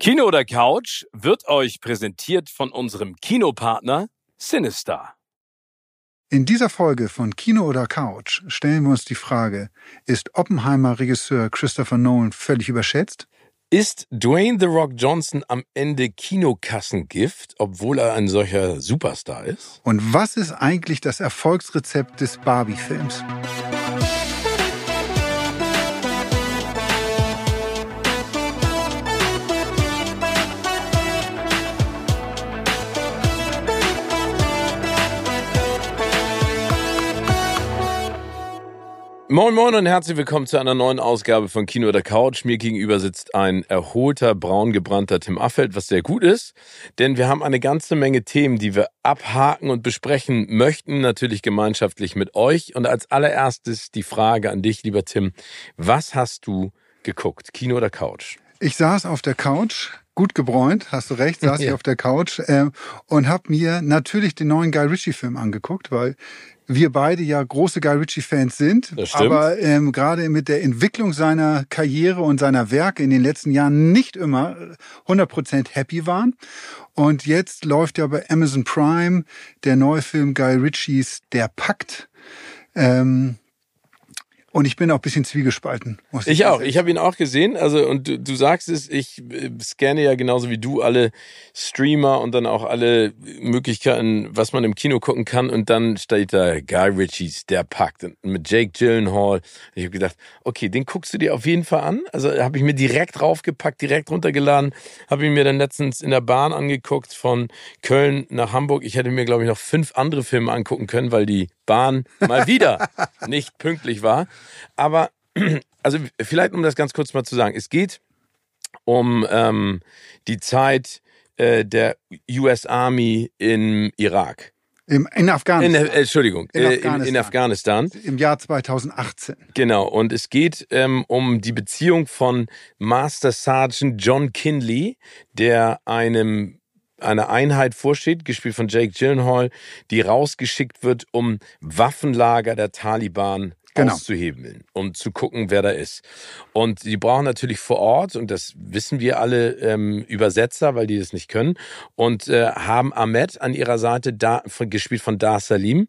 Kino oder Couch wird euch präsentiert von unserem Kinopartner Sinister. In dieser Folge von Kino oder Couch stellen wir uns die Frage, ist Oppenheimer-Regisseur Christopher Nolan völlig überschätzt? Ist Dwayne The Rock Johnson am Ende Kinokassengift, obwohl er ein solcher Superstar ist? Und was ist eigentlich das Erfolgsrezept des Barbie-Films? Moin Moin und herzlich willkommen zu einer neuen Ausgabe von Kino oder Couch. Mir gegenüber sitzt ein erholter, braun gebrannter Tim Affeld, was sehr gut ist, denn wir haben eine ganze Menge Themen, die wir abhaken und besprechen möchten, natürlich gemeinschaftlich mit euch. Und als allererstes die Frage an dich, lieber Tim, was hast du geguckt, Kino oder Couch? Ich saß auf der Couch, gut gebräunt, hast du recht, saß ja. ich auf der Couch äh, und habe mir natürlich den neuen Guy Ritchie-Film angeguckt, weil wir beide ja große Guy Ritchie-Fans sind, aber ähm, gerade mit der Entwicklung seiner Karriere und seiner Werke in den letzten Jahren nicht immer 100% happy waren. Und jetzt läuft ja bei Amazon Prime der neue Film Guy Ritchies Der Pakt. Ähm, und ich bin auch ein bisschen zwiegespalten. Muss ich, ich auch. Ich habe ihn auch gesehen. Also und du, du sagst es, ich äh, scanne ja genauso wie du alle Streamer und dann auch alle Möglichkeiten, was man im Kino gucken kann. Und dann steht da Guy Ritchies, der Pakt mit Jake Gyllenhaal. Ich habe gedacht, okay, den guckst du dir auf jeden Fall an. Also habe ich mir direkt draufgepackt, direkt runtergeladen. Habe ich mir dann letztens in der Bahn angeguckt von Köln nach Hamburg. Ich hätte mir glaube ich noch fünf andere Filme angucken können, weil die Bahn mal wieder nicht pünktlich war. Aber, also vielleicht um das ganz kurz mal zu sagen, es geht um ähm, die Zeit äh, der US Army im Irak. Im, in Afghanistan. In, äh, Entschuldigung, in, äh, Afghanistan. In, in, Afghanistan. Im Jahr 2018. Genau, und es geht ähm, um die Beziehung von Master Sergeant John Kinley, der einem eine Einheit vorsteht, gespielt von Jake Gyllenhaal, die rausgeschickt wird, um Waffenlager der Taliban genau. auszuhebeln, um zu gucken, wer da ist. Und die brauchen natürlich vor Ort, und das wissen wir alle, ähm, Übersetzer, weil die das nicht können, und äh, haben Ahmed an ihrer Seite, da, von, gespielt von Dar Salim,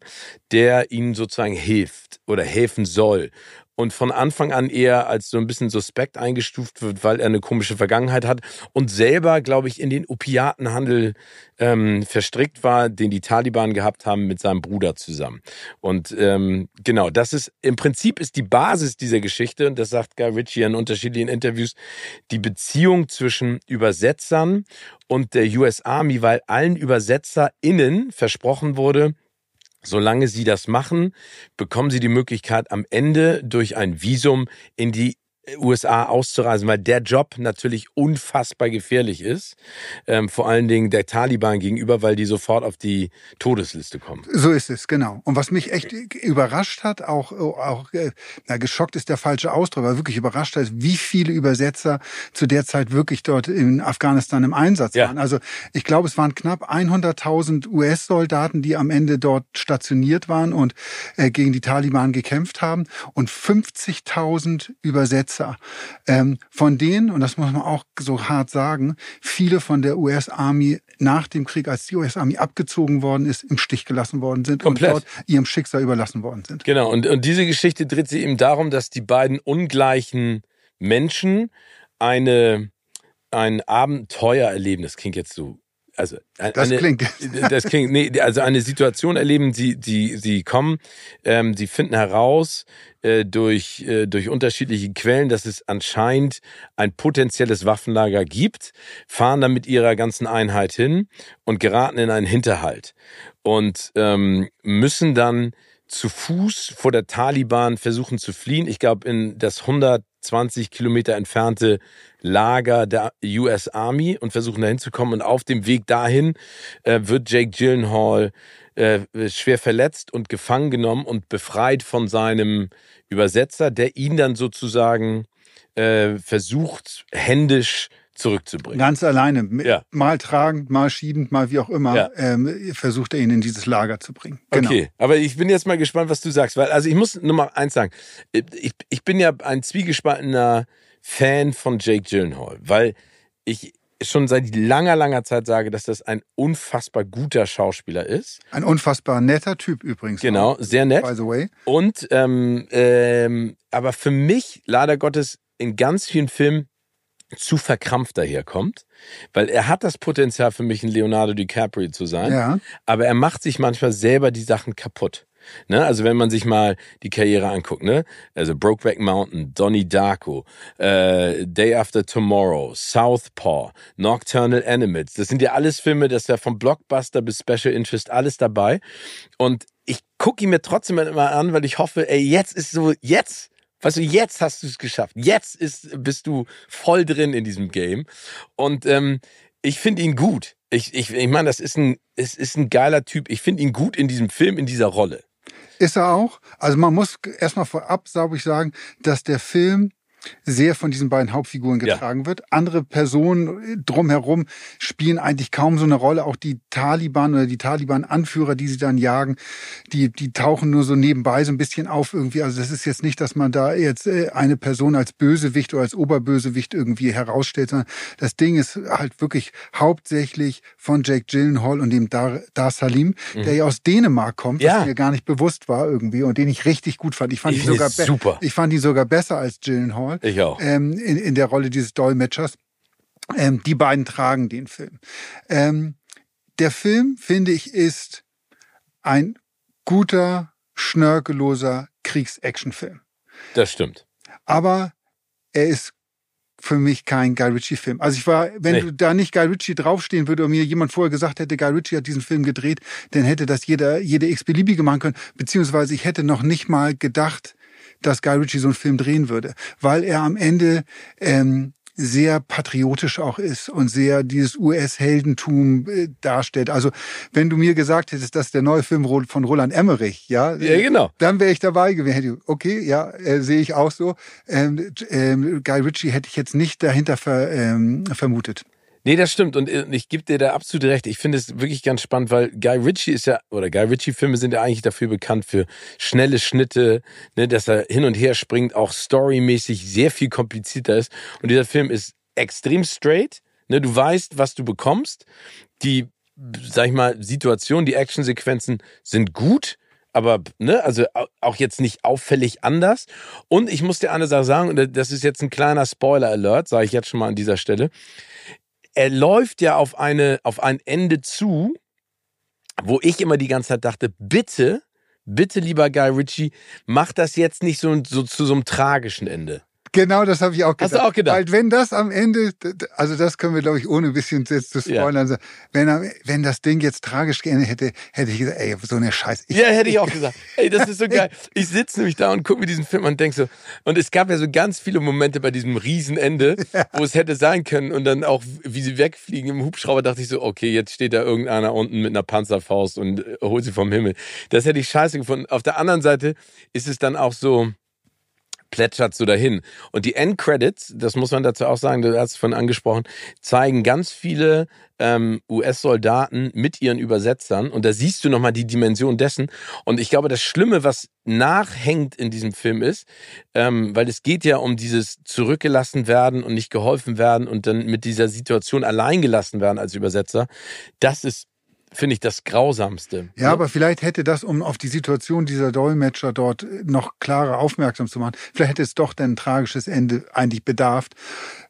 der ihnen sozusagen hilft oder helfen soll und von Anfang an eher als so ein bisschen suspekt eingestuft wird, weil er eine komische Vergangenheit hat und selber, glaube ich, in den Opiatenhandel ähm, verstrickt war, den die Taliban gehabt haben mit seinem Bruder zusammen. Und ähm, genau, das ist im Prinzip ist die Basis dieser Geschichte, und das sagt Guy Ritchie in unterschiedlichen Interviews, die Beziehung zwischen Übersetzern und der US Army, weil allen ÜbersetzerInnen versprochen wurde, Solange Sie das machen, bekommen Sie die Möglichkeit, am Ende durch ein Visum in die USA auszureisen, weil der Job natürlich unfassbar gefährlich ist. Ähm, vor allen Dingen der Taliban gegenüber, weil die sofort auf die Todesliste kommen. So ist es, genau. Und was mich echt überrascht hat, auch, auch äh, na, geschockt ist der falsche Ausdruck, aber wirklich überrascht hat, wie viele Übersetzer zu der Zeit wirklich dort in Afghanistan im Einsatz ja. waren. Also ich glaube, es waren knapp 100.000 US-Soldaten, die am Ende dort stationiert waren und äh, gegen die Taliban gekämpft haben und 50.000 Übersetzer Besser. Ähm, von denen, und das muss man auch so hart sagen, viele von der US-Army nach dem Krieg, als die US-Army abgezogen worden ist, im Stich gelassen worden sind Komplett. und dort ihrem Schicksal überlassen worden sind. Genau, und, und diese Geschichte dreht sich eben darum, dass die beiden ungleichen Menschen eine ein Abenteuer erleben. Das klingt jetzt so also eine, das klingt das klingt nee, also eine Situation erleben sie sie sie kommen ähm, sie finden heraus äh, durch äh, durch unterschiedliche Quellen dass es anscheinend ein potenzielles Waffenlager gibt fahren dann mit ihrer ganzen Einheit hin und geraten in einen Hinterhalt und ähm, müssen dann zu Fuß vor der Taliban versuchen zu fliehen. Ich glaube, in das 120 Kilometer entfernte Lager der US Army und versuchen dahin zu kommen. Und auf dem Weg dahin äh, wird Jake Gyllenhaal äh, schwer verletzt und gefangen genommen und befreit von seinem Übersetzer, der ihn dann sozusagen äh, versucht, händisch zurückzubringen. Ganz alleine, ja. mal tragend, mal schiebend, mal wie auch immer, ja. ähm, versucht er ihn in dieses Lager zu bringen. Genau. Okay, aber ich bin jetzt mal gespannt, was du sagst, weil also ich muss nur mal eins sagen, ich, ich bin ja ein zwiegespaltener Fan von Jake Gyllenhaal, weil ich schon seit langer, langer Zeit sage, dass das ein unfassbar guter Schauspieler ist. Ein unfassbar netter Typ übrigens. Genau, sehr nett. By the way. Und ähm, ähm, aber für mich leider Gottes in ganz vielen Filmen zu verkrampft daherkommt, weil er hat das Potenzial für mich ein Leonardo DiCaprio zu sein, Ja. aber er macht sich manchmal selber die Sachen kaputt. Ne? Also wenn man sich mal die Karriere anguckt, ne? Also Brokeback Mountain, Donnie Darko, äh, Day After Tomorrow, Southpaw, Nocturnal Animals, das sind ja alles Filme, das ist ja vom Blockbuster bis Special Interest alles dabei. Und ich gucke ihn mir trotzdem immer an, weil ich hoffe, ey, jetzt ist so, jetzt, weißt du, jetzt hast du es geschafft. Jetzt ist, bist du voll drin in diesem Game. Und ähm, ich finde ihn gut. Ich, ich, ich meine, das ist ein, es ist ein geiler Typ. Ich finde ihn gut in diesem Film, in dieser Rolle. Ist er auch. Also man muss erstmal vorab, glaube ich, sagen, dass der Film sehr von diesen beiden Hauptfiguren Ja. getragen wird. Andere Personen drumherum spielen eigentlich kaum so eine Rolle. Auch die Taliban oder die Taliban-Anführer, die sie dann jagen, die, die tauchen nur so nebenbei so ein bisschen auf irgendwie. Also das ist jetzt nicht, dass man da jetzt äh, eine Person als Bösewicht oder als Oberbösewicht irgendwie herausstellt, sondern das Ding ist halt wirklich hauptsächlich von Jake Gyllenhaal und dem Dar, Dar Salim, der ja aus Dänemark kommt, Mhm. Ja. was mir gar nicht bewusst war irgendwie und den ich richtig gut fand. Ich fand ihn sogar super. ich fand ihn sogar besser als Gyllenhaal Ich auch. ähm, in, in der Rolle dieses Dolmetschers. Ähm, die beiden tragen den Film. Ähm, der Film, finde ich, ist ein guter, schnörkelloser Kriegs-Action-Film. Das stimmt. Aber er ist für mich kein Guy Ritchie-Film. Also ich war, wenn Nee. du da nicht Guy Ritchie draufstehen würde und mir jemand vorher gesagt hätte, Guy Ritchie hat diesen Film gedreht, dann hätte das jeder, jede x-beliebige machen können. Beziehungsweise ich hätte noch nicht mal gedacht, dass Guy Ritchie so einen Film drehen würde, weil er am Ende ähm, sehr patriotisch auch ist und sehr dieses US-Heldentum äh, darstellt. Also wenn du mir gesagt hättest, das ist der neue Film von Roland Emmerich, ja, Ja, genau. dann wäre ich dabei gewesen. Okay, ja, äh, sehe ich auch so. Ähm, ähm, Guy Ritchie hätte ich jetzt nicht dahinter ver, ähm, vermutet. Nee, das stimmt. Und äh, ich gebe dir da absolut recht. Ich finde es wirklich ganz spannend, weil Guy Ritchie ist ja, oder Guy Ritchie-Filme sind ja eigentlich dafür bekannt für schnelle Schnitte, ne, dass er hin und her springt, auch storymäßig sehr viel komplizierter ist. Und dieser Film ist extrem straight. Ne, du weißt, was du bekommst. Die, sag ich mal, Situation, die Actionsequenzen sind gut. Aber, ne, also au- auch jetzt nicht auffällig anders. Und ich muss dir eine Sache sagen, und das ist jetzt ein kleiner Spoiler-Alert, sage ich jetzt schon mal an dieser Stelle er läuft ja auf eine auf ein Ende zu, wo ich immer die ganze Zeit dachte, bitte, bitte lieber Guy Ritchie, mach das jetzt nicht so, so zu so einem tragischen Ende. Genau, das habe ich auch gedacht. Hast du auch gedacht? Weil wenn das am Ende, also das können wir, glaube ich, ohne ein bisschen jetzt zu Ja. spoilern, sagen, wenn, wenn das Ding jetzt tragisch geendet hätte, hätte ich gesagt, ey, so eine Scheiße. Ich, Ja, hätte ich auch gesagt. Ey, das ist so geil. Ich sitze nämlich da und gucke mir diesen Film an und denk so, und es gab ja so ganz viele Momente bei diesem Riesenende, wo es hätte sein können und dann auch, wie sie wegfliegen im Hubschrauber, dachte ich so, okay, jetzt steht da irgendeiner unten mit einer Panzerfaust und äh, holt sie vom Himmel. Das hätte ich scheiße gefunden. Auf der anderen Seite ist es dann auch so, plätschert so dahin. Und die Endcredits, das muss man dazu auch sagen, du hast es von angesprochen, zeigen ganz viele ähm, US-Soldaten mit ihren Übersetzern. Und da siehst du nochmal die Dimension dessen. Und ich glaube, das Schlimme, was nachhängt in diesem Film ist, ähm, weil es geht ja um dieses zurückgelassen werden und nicht geholfen werden und dann mit dieser Situation allein gelassen werden als Übersetzer. Das ist, finde ich, das Grausamste. Ja, aber vielleicht hätte das, um auf die Situation dieser Dolmetscher dort noch klarer aufmerksam zu machen, vielleicht hätte es doch dann ein tragisches Ende eigentlich bedarft.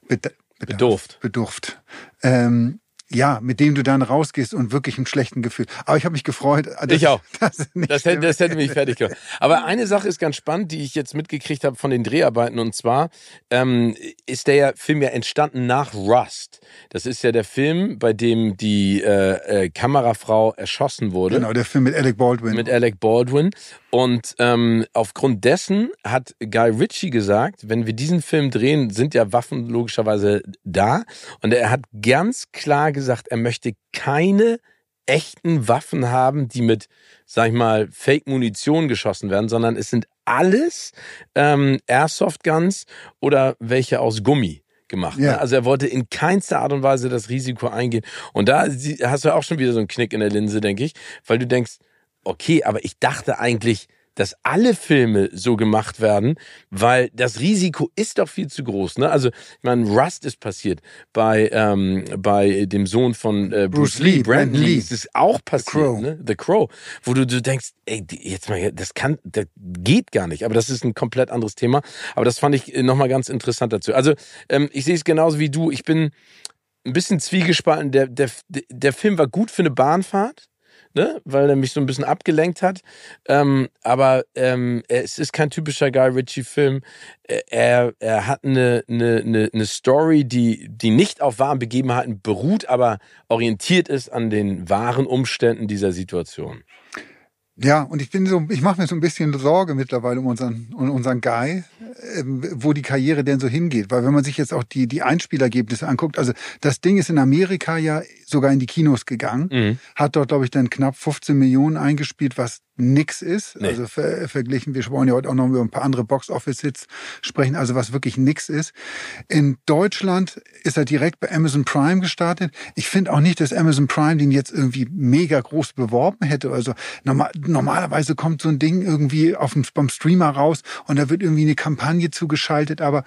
Bed Bedurft. Bedurft. Ähm, ja, mit dem du dann rausgehst und wirklich einen schlechten Gefühl. Aber ich habe mich gefreut. Ich auch. nicht Das hätte, das hätte mich fertig gemacht. Aber eine Sache ist ganz spannend, die ich jetzt mitgekriegt habe von den Dreharbeiten. Und zwar ähm, ist der Film ja entstanden nach Rust. Das ist ja der Film, bei dem die äh, äh, Kamerafrau erschossen wurde. Genau, der Film mit Alec Baldwin. Mit Alec Baldwin. Und ähm, aufgrund dessen hat Guy Ritchie gesagt, wenn wir diesen Film drehen, sind ja Waffen logischerweise da. Und er hat ganz klar gesagt, er möchte keine echten Waffen haben, die mit, sag ich mal, Fake-Munition geschossen werden, sondern es sind alles ähm, Airsoft-Guns oder welche aus Gummi gemacht. Ja. Ne? Also er wollte in keinster Art und Weise das Risiko eingehen. Und da hast du auch schon wieder so einen Knick in der Linse, denke ich, weil du denkst, okay, aber ich dachte eigentlich, dass alle Filme so gemacht werden, weil das Risiko ist doch viel zu groß. Ne? Also, ich meine, Rust ist passiert bei, ähm, bei dem Sohn von äh, Bruce, Bruce Lee, Brandon Lee. Das ist auch passiert, The Crow, ne? The Crow wo du, du denkst, ey, jetzt mal, das kann, das geht gar nicht. Aber das ist ein komplett anderes Thema. Aber das fand ich nochmal ganz interessant dazu. Also, ähm, ich sehe es genauso wie du. Ich bin ein bisschen zwiegespalten. Der, der, der Film war gut für eine Bahnfahrt ne? weil er mich so ein bisschen abgelenkt hat. Ähm, aber ähm, es ist kein typischer Guy Ritchie-Film. Er, er hat eine, eine, eine Story, die, die nicht auf wahren Begebenheiten beruht, aber orientiert ist an den wahren Umständen dieser Situation. Ja, und ich bin so, ich mache mir so ein bisschen Sorge mittlerweile um unseren, um unseren Guy, äh, wo die Karriere denn so hingeht. Weil wenn man sich jetzt auch die, die Einspielergebnisse anguckt, also das Ding ist in Amerika ja sogar in die Kinos gegangen, mhm. hat dort, glaube ich, dann knapp 15 Millionen eingespielt, was nix ist. Nee. Also ver verglichen, wir wollen ja heute auch noch über ein paar andere Box-Office-Hits sprechen, also was wirklich nix ist. In Deutschland ist er direkt bei Amazon Prime gestartet. Ich finde auch nicht, dass Amazon Prime den jetzt irgendwie mega groß beworben hätte. Also normal, normalerweise kommt so ein Ding irgendwie auf dem, beim Streamer raus und da wird irgendwie eine Kampagne zugeschaltet, aber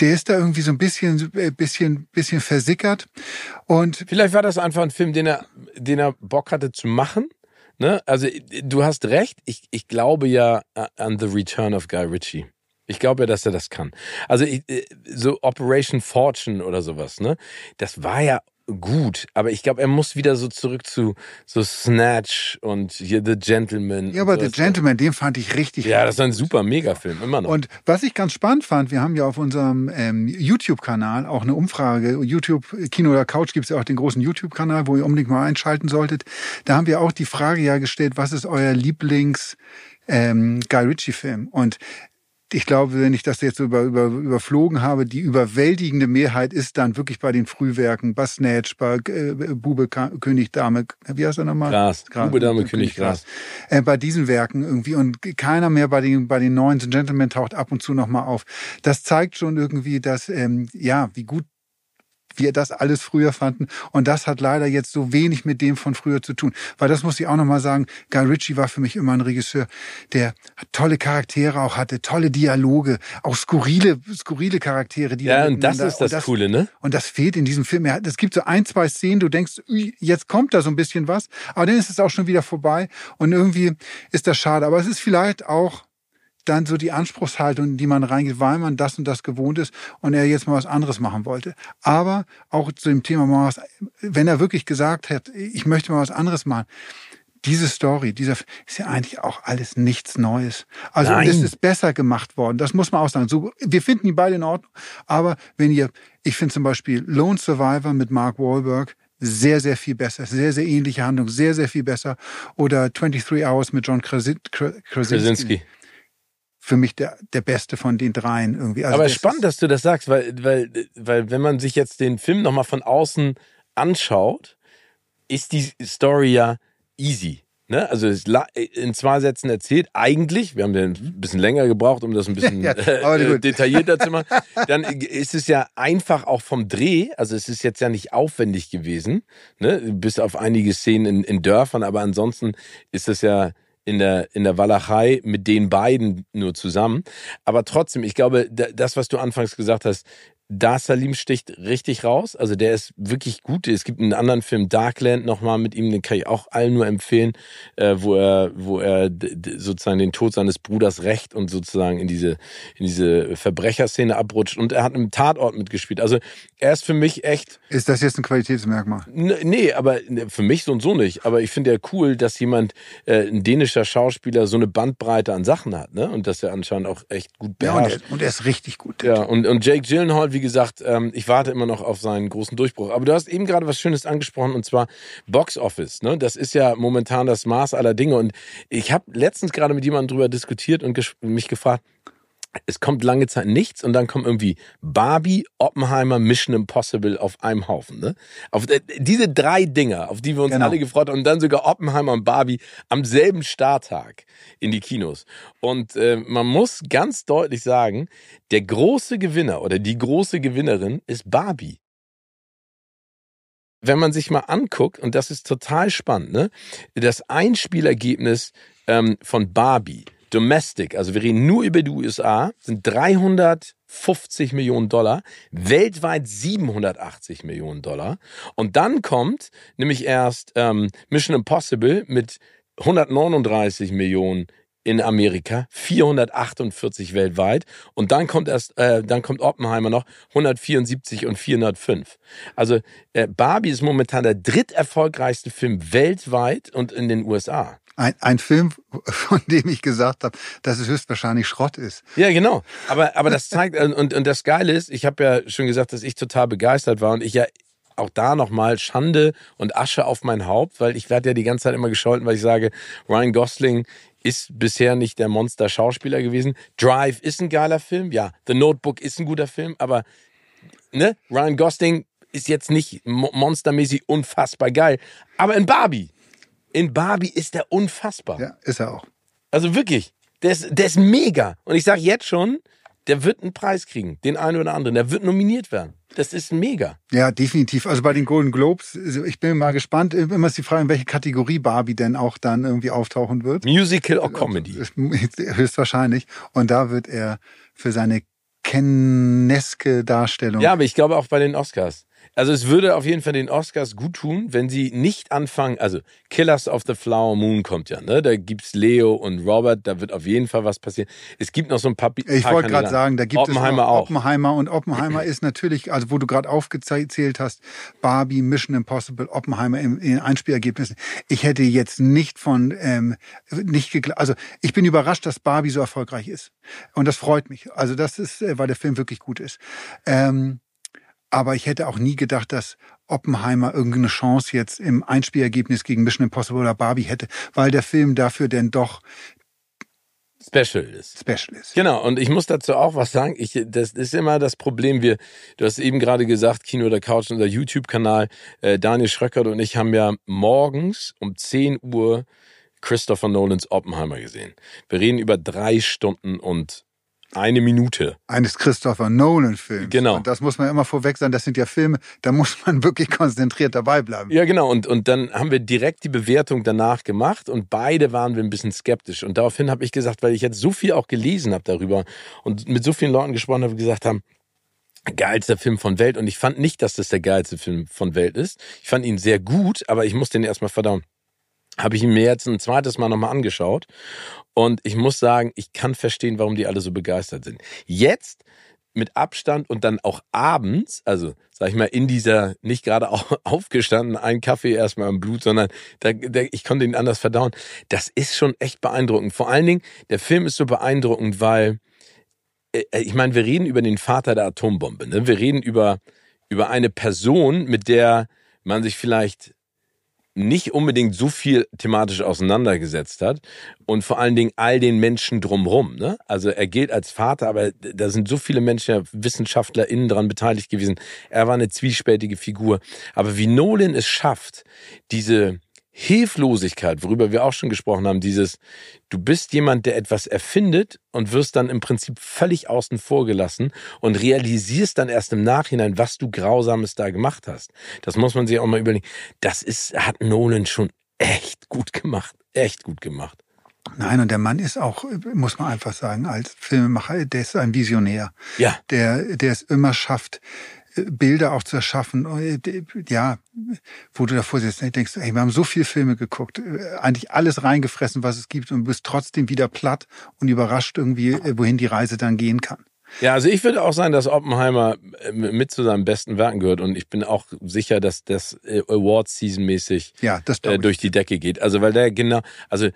der ist da irgendwie so ein bisschen, äh, bisschen, bisschen versickert. Und vielleicht war das einfach ein Film, den er, den er Bock hatte zu machen Ne? Also du hast recht, ich, ich glaube ja an The Return of Guy Ritchie. Ich glaube ja, dass er das kann. Also äh, so Operation Fortune oder sowas, ne? Das war ja gut, aber ich glaube, er muss wieder so zurück zu so Snatch und hier The Gentleman. Ja, aber The Gentleman, den fand ich richtig. Ja, das ist ein super Megafilm, immer noch. Und was ich ganz spannend fand, wir haben ja auf unserem ähm, YouTube-Kanal auch eine Umfrage. YouTube Kino oder Couch gibt es ja auch den großen YouTube-Kanal, wo ihr unbedingt mal einschalten solltet. Da haben wir auch die Frage ja gestellt, was ist euer Lieblings ähm, Guy Ritchie-Film? Und ich glaube, wenn ich das jetzt über, über, überflogen habe, die überwältigende Mehrheit ist dann wirklich bei den Frühwerken, bei Snatch, bei äh, Bube, König, Dame, wie heißt er nochmal? Gras. Gras. Bube, Dame, König, Gras. Gras. Äh, bei diesen Werken irgendwie und keiner mehr bei den, bei den neuen Gentlemen taucht ab und zu nochmal auf. Das zeigt schon irgendwie, dass, ähm, ja, wie gut wir das alles früher fanden. Und das hat leider jetzt so wenig mit dem von früher zu tun. Weil das muss ich auch nochmal sagen, Guy Ritchie war für mich immer ein Regisseur, der tolle Charaktere auch hatte, tolle Dialoge, auch skurrile, skurrile Charaktere. Die ja, und das ist das, das, Coole, ne? Und das fehlt in diesem Film. Es gibt so ein, zwei Szenen, du denkst, jetzt kommt da so ein bisschen was, aber dann ist es auch schon wieder vorbei. Und irgendwie ist das schade. Aber es ist vielleicht auch dann so die Anspruchshaltung, die man reingeht, weil man das und das gewohnt ist und er jetzt mal was anderes machen wollte. Aber auch zu dem Thema mal was, wenn er wirklich gesagt hat, ich möchte mal was anderes machen, diese Story, dieser ist ja eigentlich auch alles nichts Neues. Also Nein. es ist besser gemacht worden. Das muss man auch sagen. So, wir finden die beide in Ordnung. Aber wenn ihr, ich finde zum Beispiel Lone Survivor mit Mark Wahlberg sehr, sehr viel besser. Sehr, sehr ähnliche Handlung, sehr, sehr viel besser. Oder 23 Hours mit John Krasinski. Krasinski für mich der, der beste von den dreien irgendwie. Also Aber spannend, dass du das sagst, weil, weil, weil wenn man sich jetzt den Film nochmal von außen anschaut, ist die Story ja easy. Ne? Also in zwei Sätzen erzählt, eigentlich, wir haben ja ein bisschen länger gebraucht, um das ein bisschen ja, äh, detaillierter zu machen, dann ist es ja einfach auch vom Dreh, also es ist jetzt ja nicht aufwendig gewesen, ne? bis auf einige Szenen in, in Dörfern, aber ansonsten ist es ja in der, in der Walachei mit den beiden nur zusammen. Aber trotzdem, ich glaube, das, was du anfangs gesagt hast, da Salim sticht richtig raus. Also der ist wirklich gut. Es gibt einen anderen Film, Darkland, nochmal mit ihm, den kann ich auch allen nur empfehlen, äh, wo er, wo er sozusagen den Tod seines Bruders rächt und sozusagen in diese, in diese Verbrecherszene abrutscht. Und er hat im Tatort mitgespielt. Also er ist für mich echt. Ist das jetzt ein Qualitätsmerkmal? Nee, aber für mich so und so nicht. Aber ich finde ja cool, dass jemand, äh, ein dänischer Schauspieler, so eine Bandbreite an Sachen hat, ne? Und dass er anscheinend auch echt gut beherrscht. Ja, und er, und er ist richtig gut. Ja, und, und Jake Gyllenhaal, wie wie gesagt, ähm, ich warte immer noch auf seinen großen Durchbruch. Aber du hast eben gerade was Schönes angesprochen und zwar Box Office. Ne? Das ist ja momentan das Maß aller Dinge. Und ich habe letztens gerade mit jemandem drüber diskutiert und mich gefragt, es kommt lange Zeit nichts und dann kommt irgendwie Barbie, Oppenheimer, Mission Impossible auf einem Haufen. Ne? Auf diese drei Dinger, auf die wir uns genau. alle gefreut haben und dann sogar Oppenheimer und Barbie am selben Starttag in die Kinos. Und äh, man muss ganz deutlich sagen, der große Gewinner oder die große Gewinnerin ist Barbie wenn man sich mal anguckt, und das ist total spannend, ne, das Einspielergebnis ähm, von Barbie Domestic, also wir reden nur über die USA, sind 350 Millionen Dollar, weltweit 780 Millionen Dollar. Und dann kommt nämlich erst ähm, Mission Impossible mit 139 Millionen in Amerika, 448 weltweit und dann kommt erst, äh, dann kommt Oppenheimer noch 174 und 405. Also äh, Barbie ist momentan der dritterfolgreichste Film weltweit und in den USA. Ein, ein Film, von dem ich gesagt habe, dass es höchstwahrscheinlich Schrott ist. Ja, genau. Aber, aber das zeigt, und, und das Geile ist, ich habe ja schon gesagt, dass ich total begeistert war und ich ja auch da nochmal Schande und Asche auf mein Haupt, weil ich werde ja die ganze Zeit immer gescholten, weil ich sage, Ryan Gosling ist bisher nicht der Monster-Schauspieler gewesen. Drive ist ein geiler Film, ja. The Notebook ist ein guter Film, aber ne, Ryan Gosling ist jetzt nicht monstermäßig unfassbar geil. Aber in Barbie, in Barbie ist er unfassbar. Ja, ist er auch. Also wirklich, der ist, der ist mega. Und ich sage jetzt schon, der wird einen Preis kriegen, den einen oder anderen. Der wird nominiert werden. Das ist mega. Ja, definitiv. Also bei den Golden Globes, also ich bin mal gespannt. Immer ist die Frage, in welche Kategorie Barbie denn auch dann irgendwie auftauchen wird. Musical oder Comedy? Höchstwahrscheinlich. Und da wird er für seine kenneske Darstellung. Ja, aber ich glaube auch bei den Oscars. Also es würde auf jeden Fall den Oscars gut tun, wenn sie nicht anfangen, also Killers of the Flower Moon kommt ja, ne? Da gibt's Leo und Robert, da wird auf jeden Fall was passieren. Es gibt noch so ein paar Ich wollte gerade sagen, da gibt Oppenheimer es auch. Oppenheimer und Oppenheimer ist natürlich, also wo du gerade aufgezählt hast, Barbie, Mission Impossible, Oppenheimer in, in Einspielergebnissen. Ich hätte jetzt nicht von ähm, nicht geglaubt, also ich bin überrascht, dass Barbie so erfolgreich ist und das freut mich. Also das ist, äh, weil der Film wirklich gut ist. Ähm, aber ich hätte auch nie gedacht, dass Oppenheimer irgendeine Chance jetzt im Einspielergebnis gegen Mission Impossible oder Barbie hätte, weil der Film dafür denn doch Special ist. Special ist. Genau, und ich muss dazu auch was sagen. Ich, das ist immer das Problem. Wir, du hast eben gerade gesagt, Kino oder Couch, unser YouTube-Kanal. Äh, Daniel Schröckert und ich haben ja morgens um 10 Uhr Christopher Nolans Oppenheimer gesehen. Wir reden über drei Stunden und eine Minute. Eines Christopher Nolan-Films. Genau. Und das muss man immer vorweg sagen, das sind ja Filme, da muss man wirklich konzentriert dabei bleiben. Ja, genau. Und, und dann haben wir direkt die Bewertung danach gemacht und beide waren wir ein bisschen skeptisch. Und daraufhin habe ich gesagt, weil ich jetzt so viel auch gelesen habe darüber und mit so vielen Leuten gesprochen habe, gesagt haben, geilster Film von Welt. Und ich fand nicht, dass das der geilste Film von Welt ist. Ich fand ihn sehr gut, aber ich muss den erstmal verdauen habe ich ihn mir jetzt ein zweites Mal nochmal angeschaut. Und ich muss sagen, ich kann verstehen, warum die alle so begeistert sind. Jetzt mit Abstand und dann auch abends, also sag ich mal, in dieser nicht gerade aufgestanden, ein Kaffee erstmal im Blut, sondern da, da, ich konnte ihn anders verdauen. Das ist schon echt beeindruckend. Vor allen Dingen, der Film ist so beeindruckend, weil äh, ich meine, wir reden über den Vater der Atombombe. Ne? Wir reden über, über eine Person, mit der man sich vielleicht nicht unbedingt so viel thematisch auseinandergesetzt hat und vor allen Dingen all den Menschen drumrum. Ne? Also er gilt als Vater, aber da sind so viele Menschen, Wissenschaftler innen dran beteiligt gewesen. Er war eine zwiespältige Figur. Aber wie Nolan es schafft, diese Hilflosigkeit, worüber wir auch schon gesprochen haben, dieses, du bist jemand, der etwas erfindet und wirst dann im Prinzip völlig außen vor gelassen und realisierst dann erst im Nachhinein, was du Grausames da gemacht hast. Das muss man sich auch mal überlegen. Das ist, hat Nolan schon echt gut gemacht. Echt gut gemacht. Nein, und der Mann ist auch, muss man einfach sagen, als Filmemacher, der ist ein Visionär. Ja. Der, der es immer schafft, Bilder auch zu erschaffen, äh, ja, wo du davor sitzt und denkst, ey, wir haben so viele Filme geguckt, äh, eigentlich alles reingefressen, was es gibt und bist trotzdem wieder platt und überrascht irgendwie, äh, wohin die Reise dann gehen kann. Ja, also ich würde auch sagen, dass Oppenheimer mit zu seinen besten Werken gehört und ich bin auch sicher, dass das Awards-Season mäßig ja, durch die Decke geht. Also weil der genau, also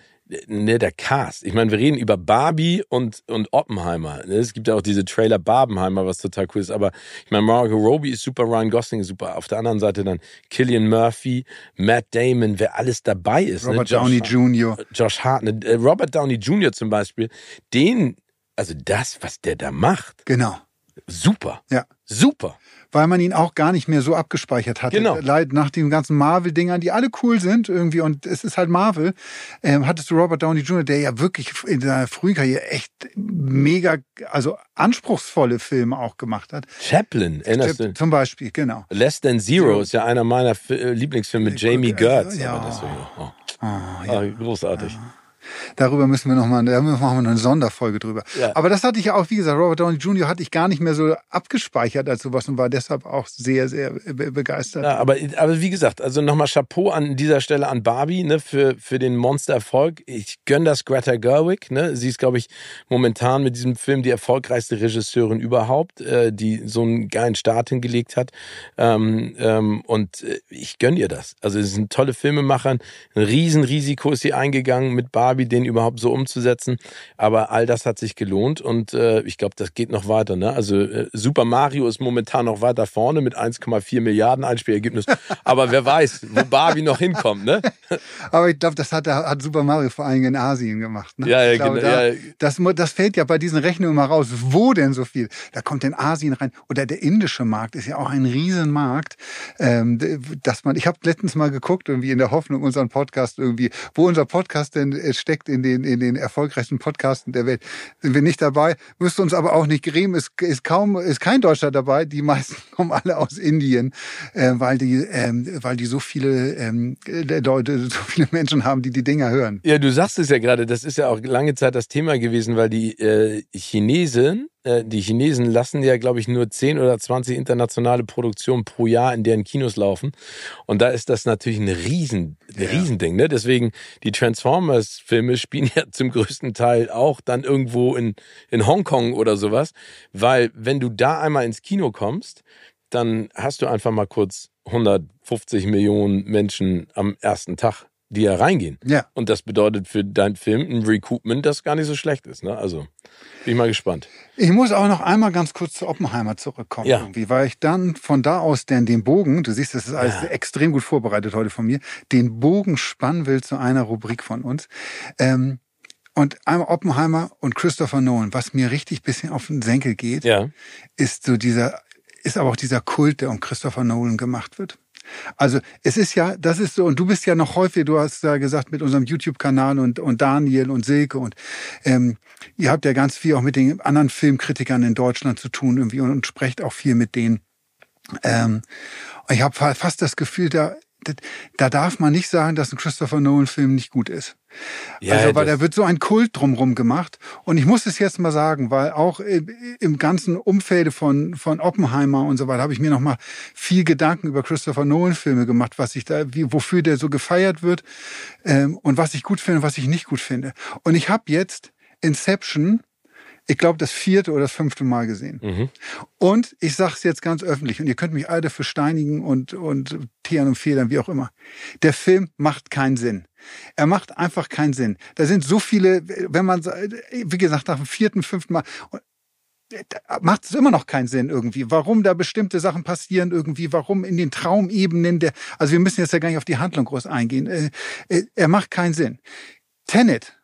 ne, der Cast. Ich meine, wir reden über Barbie und, und Oppenheimer. Ne, es gibt ja auch diese Trailer Barbenheimer, was total cool ist. Aber ich meine, Margot Robbie ist super, Ryan Gosling ist super. Auf der anderen Seite dann Killian Murphy, Matt Damon, wer alles dabei ist. Ne? Robert ne? Downey Jr. Josh Hart, ne? Äh, Robert Downey Jr. zum Beispiel. Den, also das, was der da macht. Genau. Super. Ja. Super weil man ihn auch gar nicht mehr so abgespeichert hatte. Genau. Nach den ganzen Marvel-Dingern, die alle cool sind irgendwie und es ist halt Marvel, ähm, hattest du Robert Downey Jr., der ja wirklich in seiner frühen Karriere echt mega, also anspruchsvolle Filme auch gemacht hat. Chaplin, erinnerst du? Zum Beispiel, genau. Less Than Zero ist ja einer meiner Lieblingsfilme mit Jamie Gertz. Ja. Oh. Oh, ja. oh, großartig. Ja. Darüber müssen wir nochmal, da machen wir eine Sonderfolge drüber. Ja. Aber das hatte ich ja auch, wie gesagt, Robert Downey Jr. hatte ich gar nicht mehr so abgespeichert als sowas und war deshalb auch sehr, sehr begeistert. Ja, aber, aber wie gesagt, also nochmal Chapeau an dieser Stelle an Barbie, ne, für, für den Monster-Erfolg. Ich gönne das Greta Gerwig, ne. Sie ist, glaube ich, momentan mit diesem Film die erfolgreichste Regisseurin überhaupt, äh, die so einen geilen Start hingelegt hat. Ähm, ähm, und äh, ich gönne ihr das. Also es sind tolle Filmemacher. Ein Riesenrisiko ist sie eingegangen, mit Barbie den überhaupt so umzusetzen. Aber all das hat sich gelohnt und äh, ich glaube, das geht noch weiter. Ne? Also äh, Super Mario ist momentan noch weiter vorne mit 1,4 Milliarden Einspielergebnis. Aber wer weiß, wo Barbie noch hinkommt. Ne? Aber ich glaube, das hat, hat Super Mario vor allem in Asien gemacht. Ne? Ja, ja, glaube, genau. Da, ja. Das, das fällt ja bei diesen Rechnungen mal raus. Wo denn so viel? Da kommt in Asien rein. Oder der indische Markt ist ja auch ein Riesenmarkt. Ähm, dass man, ich habe letztens mal geguckt, irgendwie in der Hoffnung, unseren Podcast irgendwie, wo unser Podcast denn äh, steckt in den, in den erfolgreichsten Podcasten der Welt. Sind wir nicht dabei, müsste uns aber auch nicht grämen, ist, ist kaum, ist kein Deutscher dabei. Die meisten kommen alle aus Indien, äh, weil die, ähm, weil die so viele ähm, Leute, so viele Menschen haben, die die Dinger hören. Ja, du sagst es ja gerade, das ist ja auch lange Zeit das Thema gewesen, weil die äh, Chinesen die Chinesen lassen ja, glaube ich, nur 10 oder 20 internationale Produktionen pro Jahr in deren Kinos laufen. Und da ist das natürlich ein Riesen, ein ja. Riesending. Ne? Deswegen, die Transformers-Filme spielen ja zum größten Teil auch dann irgendwo in, in Hongkong oder sowas. Weil wenn du da einmal ins Kino kommst, dann hast du einfach mal kurz 150 Millionen Menschen am ersten Tag die ja reingehen. Ja. Und das bedeutet für deinen Film ein Recoupment, das gar nicht so schlecht ist. Ne? Also bin ich mal gespannt. Ich muss auch noch einmal ganz kurz zu Oppenheimer zurückkommen, ja. irgendwie, weil ich dann von da aus denn den Bogen, du siehst, das ist alles ja. extrem gut vorbereitet heute von mir, den Bogen spannen will zu einer Rubrik von uns. Ähm, und einmal Oppenheimer und Christopher Nolan, was mir richtig bisschen auf den Senkel geht, ja. ist so dieser, ist aber auch dieser Kult, der um Christopher Nolan gemacht wird. Also es ist ja, das ist so, und du bist ja noch häufig, du hast ja gesagt, mit unserem YouTube-Kanal und, und Daniel und Silke und ähm, ihr habt ja ganz viel auch mit den anderen Filmkritikern in Deutschland zu tun irgendwie und, und sprecht auch viel mit denen. Ähm, ich habe fast das Gefühl, da da darf man nicht sagen, dass ein Christopher Nolan-Film nicht gut ist. Ja, also, weil da wird so ein Kult drumrum gemacht. Und ich muss es jetzt mal sagen, weil auch im ganzen Umfeld von, von Oppenheimer und so weiter habe ich mir noch mal viel Gedanken über Christopher Nolan-Filme gemacht, was ich da, wie, wofür der so gefeiert wird ähm, und was ich gut finde und was ich nicht gut finde. Und ich habe jetzt Inception ich glaube, das vierte oder das fünfte Mal gesehen. Mhm. Und ich sage es jetzt ganz öffentlich, und ihr könnt mich alle dafür steinigen und, und teeren und federn, wie auch immer. Der Film macht keinen Sinn. Er macht einfach keinen Sinn. Da sind so viele, wenn man, wie gesagt, nach dem vierten, fünften Mal, macht es immer noch keinen Sinn irgendwie. Warum da bestimmte Sachen passieren irgendwie, warum in den Traumebenen der, also wir müssen jetzt ja gar nicht auf die Handlung groß eingehen. Äh, äh, er macht keinen Sinn. Tenet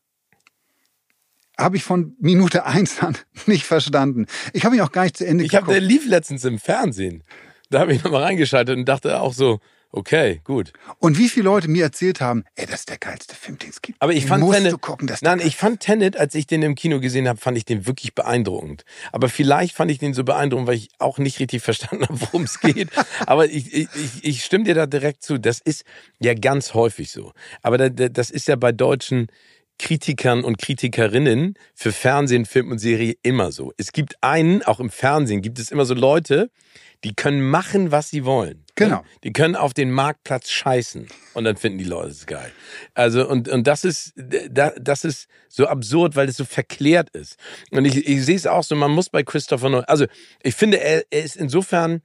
habe ich von Minute eins an nicht verstanden. Ich habe ihn auch gar nicht zu Ende ich geguckt. Ich habe, der lief letztens im Fernsehen. Da habe ich nochmal reingeschaltet und dachte auch so, okay, gut. Und wie viele Leute mir erzählt haben, ey, das ist der geilste Film, den es gibt. Aber ich den fand Tenet, gucken, nein, ich fand Tenet, als ich den im Kino gesehen habe, fand ich den wirklich beeindruckend. Aber vielleicht fand ich den so beeindruckend, weil ich auch nicht richtig verstanden habe, worum es geht. Aber ich, ich, ich stimme dir da direkt zu. Das ist ja ganz häufig so. Aber das ist ja bei deutschen Kritikern und Kritikerinnen für Fernsehen, Film und Serie immer so. Es gibt einen, auch im Fernsehen gibt es immer so Leute, die können machen, was sie wollen. Genau. Die können auf den Marktplatz scheißen und dann finden die Leute es geil. Also und und das ist das ist so absurd, weil es so verklärt ist. Und ich, ich sehe es auch so. Man muss bei Christopher Nolan, also ich finde er, er ist insofern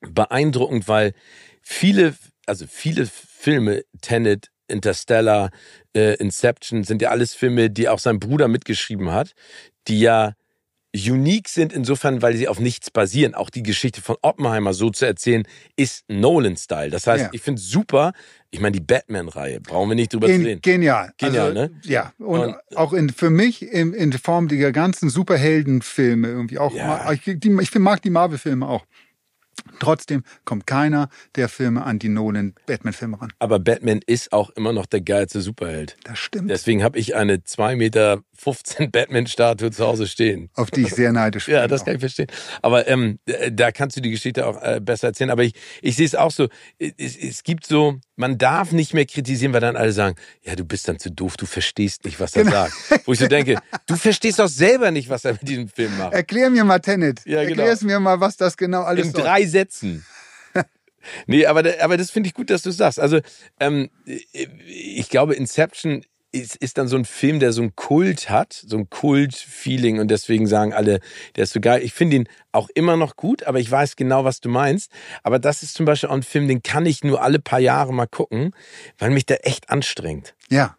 beeindruckend, weil viele also viele Filme Tenet Interstellar, äh, Inception sind ja alles Filme, die auch sein Bruder mitgeschrieben hat, die ja unique sind insofern, weil sie auf nichts basieren. Auch die Geschichte von Oppenheimer so zu erzählen, ist Nolan-Style. Das heißt, ja. ich finde super. Ich meine, die Batman-Reihe, brauchen wir nicht drüber Gen zu reden. Genial. Genial, also, ne? Ja, und, und, auch in, für mich in, in Form der ganzen Superheldenfilme irgendwie auch. Ja. Ich, die, ich mag die Marvel-Filme auch. Trotzdem kommt keiner der Filme an die Nolan Batman-Filme ran. Aber Batman ist auch immer noch der geilste Superheld. Das stimmt. Deswegen habe ich eine 2,15 Meter Batman-Statue zu Hause stehen. Auf die ich sehr neidisch bin. ja, das kann ich verstehen. Aber ähm, da kannst du die Geschichte auch äh, besser erzählen. Aber ich, ich sehe es auch so. Es, es gibt so man darf nicht mehr kritisieren, weil dann alle sagen, ja, du bist dann zu doof, du verstehst nicht, was er genau. sagt. Wo ich so denke, du verstehst doch selber nicht, was er mit diesem Film macht. Erklär mir mal Tenet. Ja, genau. Erklär es mir mal, was das genau alles ist. In drei Sätzen. nee, aber, aber das finde ich gut, dass du sagst. Also, ähm, ich glaube, Inception ist, ist dann so ein Film, der so einen Kult hat, so ein Kult-Feeling und deswegen sagen alle, der ist so geil. Ich finde ihn auch immer noch gut, aber ich weiß genau, was du meinst. Aber das ist zum Beispiel auch ein Film, den kann ich nur alle paar Jahre mal gucken, weil mich der echt anstrengt. Ja,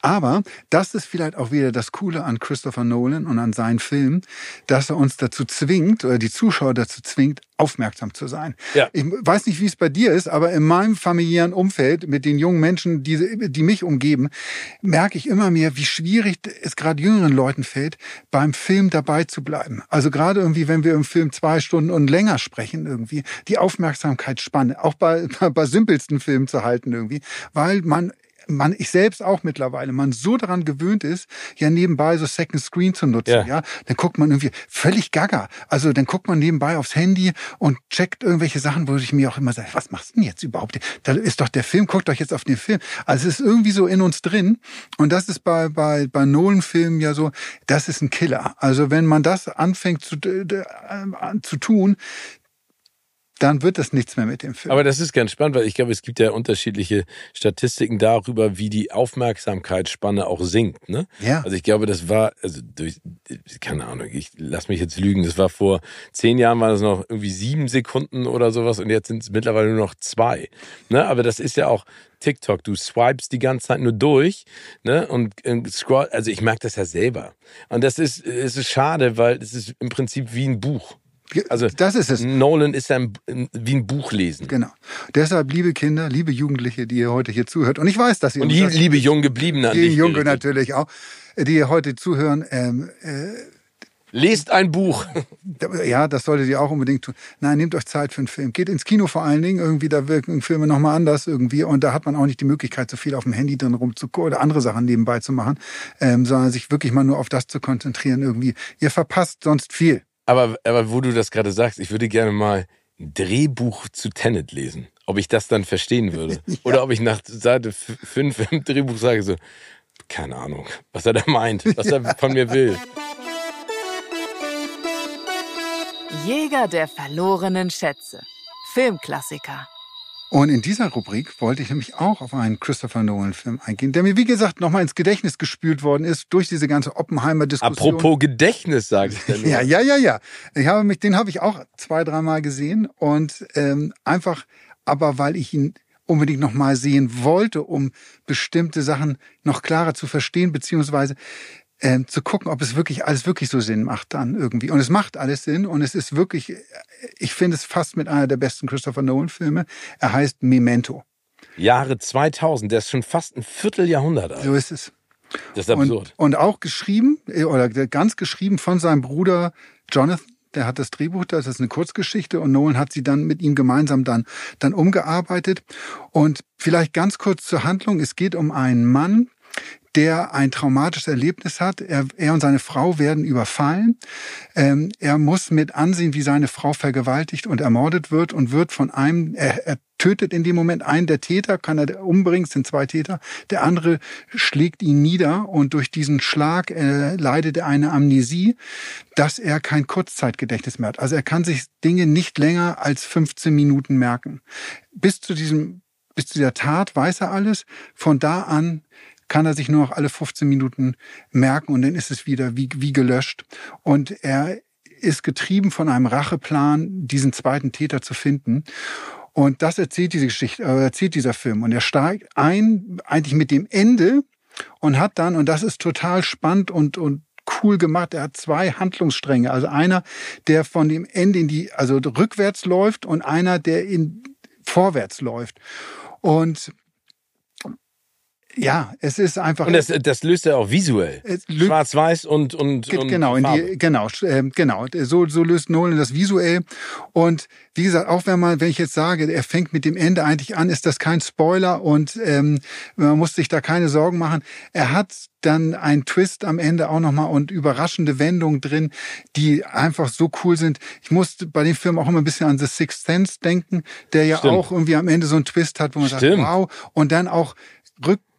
aber das ist vielleicht auch wieder das Coole an Christopher Nolan und an seinen Filmen, dass er uns dazu zwingt oder die Zuschauer dazu zwingt, aufmerksam zu sein. Ja. Ich weiß nicht, wie es bei dir ist, aber in meinem familiären Umfeld mit den jungen Menschen, die, die mich umgeben, merke ich immer mehr, wie schwierig es gerade jüngeren Leuten fällt, beim Film dabei zu bleiben. Also gerade irgendwie, wenn wir im Film zwei Stunden und länger sprechen, irgendwie die Aufmerksamkeitsspanne, auch bei, bei simpelsten Filmen zu halten irgendwie, weil man man, ich selbst auch mittlerweile, man so daran gewöhnt ist, ja nebenbei so Second Screen zu nutzen, ja. ja, dann guckt man irgendwie völlig gaga. Also dann guckt man nebenbei aufs Handy und checkt irgendwelche Sachen, wo ich mir auch immer sage, was machst du denn jetzt überhaupt? Da ist doch der Film, guckt doch jetzt auf den Film. Also es ist irgendwie so in uns drin und das ist bei, bei, bei Nolan-Filmen ja so, das ist ein Killer. Also wenn man das anfängt zu, äh, zu tun, dann wird das nichts mehr mit dem Film. Aber das ist ganz spannend, weil ich glaube, es gibt ja unterschiedliche Statistiken darüber, wie die Aufmerksamkeitsspanne auch sinkt. Ne? Ja. Also ich glaube, das war, also durch, keine Ahnung, ich lass mich jetzt lügen, das war vor zehn Jahren war das noch irgendwie sieben Sekunden oder sowas und jetzt sind es mittlerweile nur noch zwei. Ne? Aber das ist ja auch TikTok, du swipes die ganze Zeit nur durch ne? und, und scroll, also ich merke das ja selber. Und das ist, es ist schade, weil es ist im Prinzip wie ein Buch. Also das ist es. Nolan ist ein, wie ein Buch lesen. Genau. Deshalb, liebe Kinder, liebe Jugendliche, die ihr heute hier zuhört, und ich weiß, dass ihr und die, liebe jung gebliebene, die Junge natürlich auch, die ihr heute zuhören. Ähm, äh, Lest ein Buch. Ja, das solltet ihr auch unbedingt tun. Nein, nehmt euch Zeit für einen Film. Geht ins Kino vor allen Dingen. Irgendwie, da wirken Filme nochmal anders irgendwie. Und da hat man auch nicht die Möglichkeit, so viel auf dem Handy drin rumzugucken oder andere Sachen nebenbei zu machen, ähm, sondern sich wirklich mal nur auf das zu konzentrieren irgendwie. Ihr verpasst sonst viel. Aber, aber wo du das gerade sagst, ich würde gerne mal ein Drehbuch zu Tenet lesen. Ob ich das dann verstehen würde. ja. Oder ob ich nach Seite 5 im Drehbuch sage so, keine Ahnung, was er da meint, was ja. er von mir will. Jäger der verlorenen Schätze. Filmklassiker. Und in dieser Rubrik wollte ich nämlich auch auf einen Christopher Nolan-Film eingehen, der mir, wie gesagt, nochmal ins Gedächtnis gespült worden ist durch diese ganze Oppenheimer-Diskussion. Apropos Gedächtnis, sage ich denn. ja, ja, ja, ja. Ich habe mich, den habe ich auch zwei, dreimal gesehen und ähm, einfach, aber weil ich ihn unbedingt nochmal sehen wollte, um bestimmte Sachen noch klarer zu verstehen, beziehungsweise äh, zu gucken, ob es wirklich alles wirklich so Sinn macht dann irgendwie. Und es macht alles Sinn und es ist wirklich, ich finde es fast mit einer der besten Christopher Nolan-Filme. Er heißt Memento. Jahre 2000, der ist schon fast ein Vierteljahrhundert alt. So ist es. Das ist absurd. Und, und auch geschrieben, äh, oder ganz geschrieben von seinem Bruder Jonathan, der hat das Drehbuch, das ist eine Kurzgeschichte und Nolan hat sie dann mit ihm gemeinsam dann, dann umgearbeitet. Und vielleicht ganz kurz zur Handlung. Es geht um einen Mann, der ein traumatisches Erlebnis hat. Er, er und seine Frau werden überfallen. Ähm, er muss mit ansehen, wie seine Frau vergewaltigt und ermordet wird und wird von einem, er, er tötet in dem Moment einen der Täter, kann er umbringen, sind zwei Täter. Der andere schlägt ihn nieder und durch diesen Schlag äh, leidet er eine Amnesie, dass er kein Kurzzeitgedächtnis mehr hat. Also er kann sich Dinge nicht länger als 15 Minuten merken. Bis zu diesem bis zu der Tat weiß er alles. Von da an kann er sich nur noch alle 15 Minuten merken und dann ist es wieder wie, wie gelöscht. Und er ist getrieben von einem Racheplan, diesen zweiten Täter zu finden. Und das erzählt diese Geschichte, äh, erzählt dieser Film. Und er steigt ein, eigentlich mit dem Ende und hat dann, und das ist total spannend und, und cool gemacht. Er hat zwei Handlungsstränge. Also einer, der von dem Ende in die, also rückwärts läuft und einer, der in vorwärts läuft. Und Ja, es ist einfach. Und das, das löst er auch visuell. Schwarz-Weiß und und, und genau, in die, genau, äh, genau. So so löst Nolan das visuell. Und wie gesagt, auch wenn man, wenn ich jetzt sage, er fängt mit dem Ende eigentlich an, ist das kein Spoiler und ähm, man muss sich da keine Sorgen machen. Er hat dann einen Twist am Ende auch nochmal und überraschende Wendungen drin, die einfach so cool sind. Ich musste bei dem Film auch immer ein bisschen an The Sixth Sense denken, der ja Stimmt. auch irgendwie am Ende so einen Twist hat, wo man Stimmt. sagt, wow. Und dann auch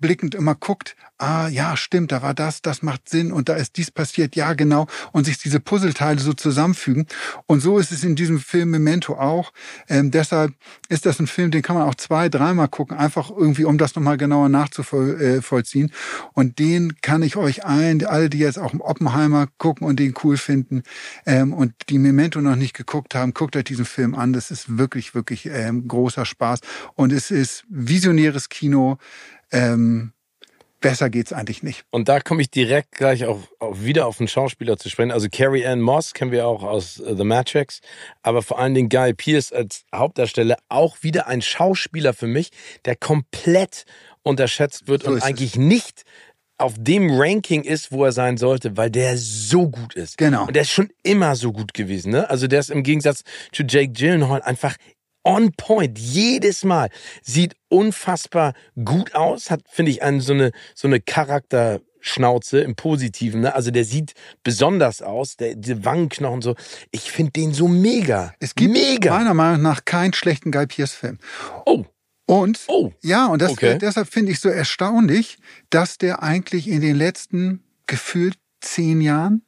rückblickend immer guckt, ah ja, stimmt, da war das, das macht Sinn und da ist dies passiert, ja genau, und sich diese Puzzleteile so zusammenfügen. Und so ist es in diesem Film Memento auch. Ähm, deshalb ist das ein Film, den kann man auch zwei, dreimal gucken, einfach irgendwie, um das nochmal genauer nachzuvollziehen. Und den kann ich euch allen, alle, die jetzt auch Oppenheimer gucken und den cool finden ähm, und die Memento noch nicht geguckt haben, guckt euch diesen Film an. Das ist wirklich, wirklich ähm, großer Spaß. Und es ist visionäres Kino. Ähm, besser geht's eigentlich nicht. Und da komme ich direkt gleich auch, wieder auf den Schauspieler zu sprechen. Also Carrie Ann Moss kennen wir auch aus uh, The Matrix, aber vor allen Dingen Guy Pierce als Hauptdarsteller auch wieder ein Schauspieler für mich, der komplett unterschätzt wird so und eigentlich es. nicht auf dem Ranking ist, wo er sein sollte, weil der so gut ist. Genau. Und der ist schon immer so gut gewesen. Ne? Also der ist im Gegensatz zu Jake Gyllenhaal einfach on point. Jedes Mal. Sieht unfassbar gut aus. Hat, finde ich, einen, so eine, so eine Charakterschnauze im Positiven. Ne? Also der sieht besonders aus, der, die Wangenknochen so. Ich finde den so mega. Es gibt mega. meiner Meinung nach keinen schlechten Guy Pierce Film. Oh. Und oh. ja, und das, okay. deshalb finde ich so erstaunlich, dass der eigentlich in den letzten gefühlt zehn Jahren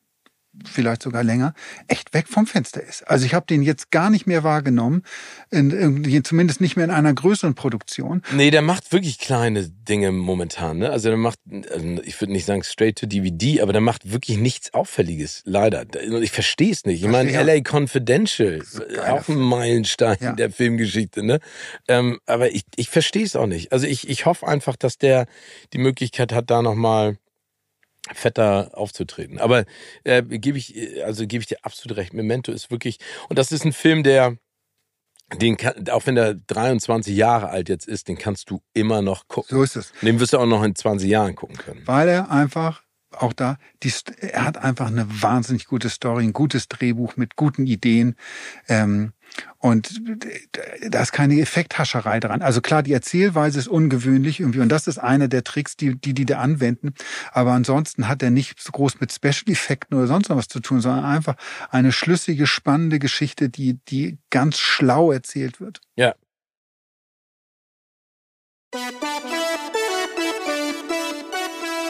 vielleicht sogar länger, echt weg vom Fenster ist. Also ich habe den jetzt gar nicht mehr wahrgenommen, in, in, zumindest nicht mehr in einer größeren Produktion. Nee, der macht wirklich kleine Dinge momentan. Ne? Also der macht, also ich würde nicht sagen straight to DVD, aber der macht wirklich nichts Auffälliges, leider. Ich verstehe es nicht. Ich meine, LA Confidential, auch ein Meilenstein ja. der Filmgeschichte. Ne? Ähm, aber ich, ich verstehe es auch nicht. Also ich, ich hoffe einfach, dass der die Möglichkeit hat, da nochmal fetter aufzutreten. Aber äh, gebe ich, also gebe ich dir absolut recht. Memento ist wirklich, und das ist ein Film, der, den kann, auch wenn der 23 Jahre alt jetzt ist, den kannst du immer noch gucken. So ist es. Den wirst du auch noch in 20 Jahren gucken können. Weil er einfach auch da, die, er hat einfach eine wahnsinnig gute Story, ein gutes Drehbuch mit guten Ideen. Ähm, und da ist keine Effekthascherei dran. Also klar, die Erzählweise ist ungewöhnlich irgendwie und das ist einer der Tricks, die die, die da anwenden. Aber ansonsten hat er nicht so groß mit Special Effekten oder sonst noch was zu tun, sondern einfach eine schlüssige, spannende Geschichte, die, die ganz schlau erzählt wird. Ja.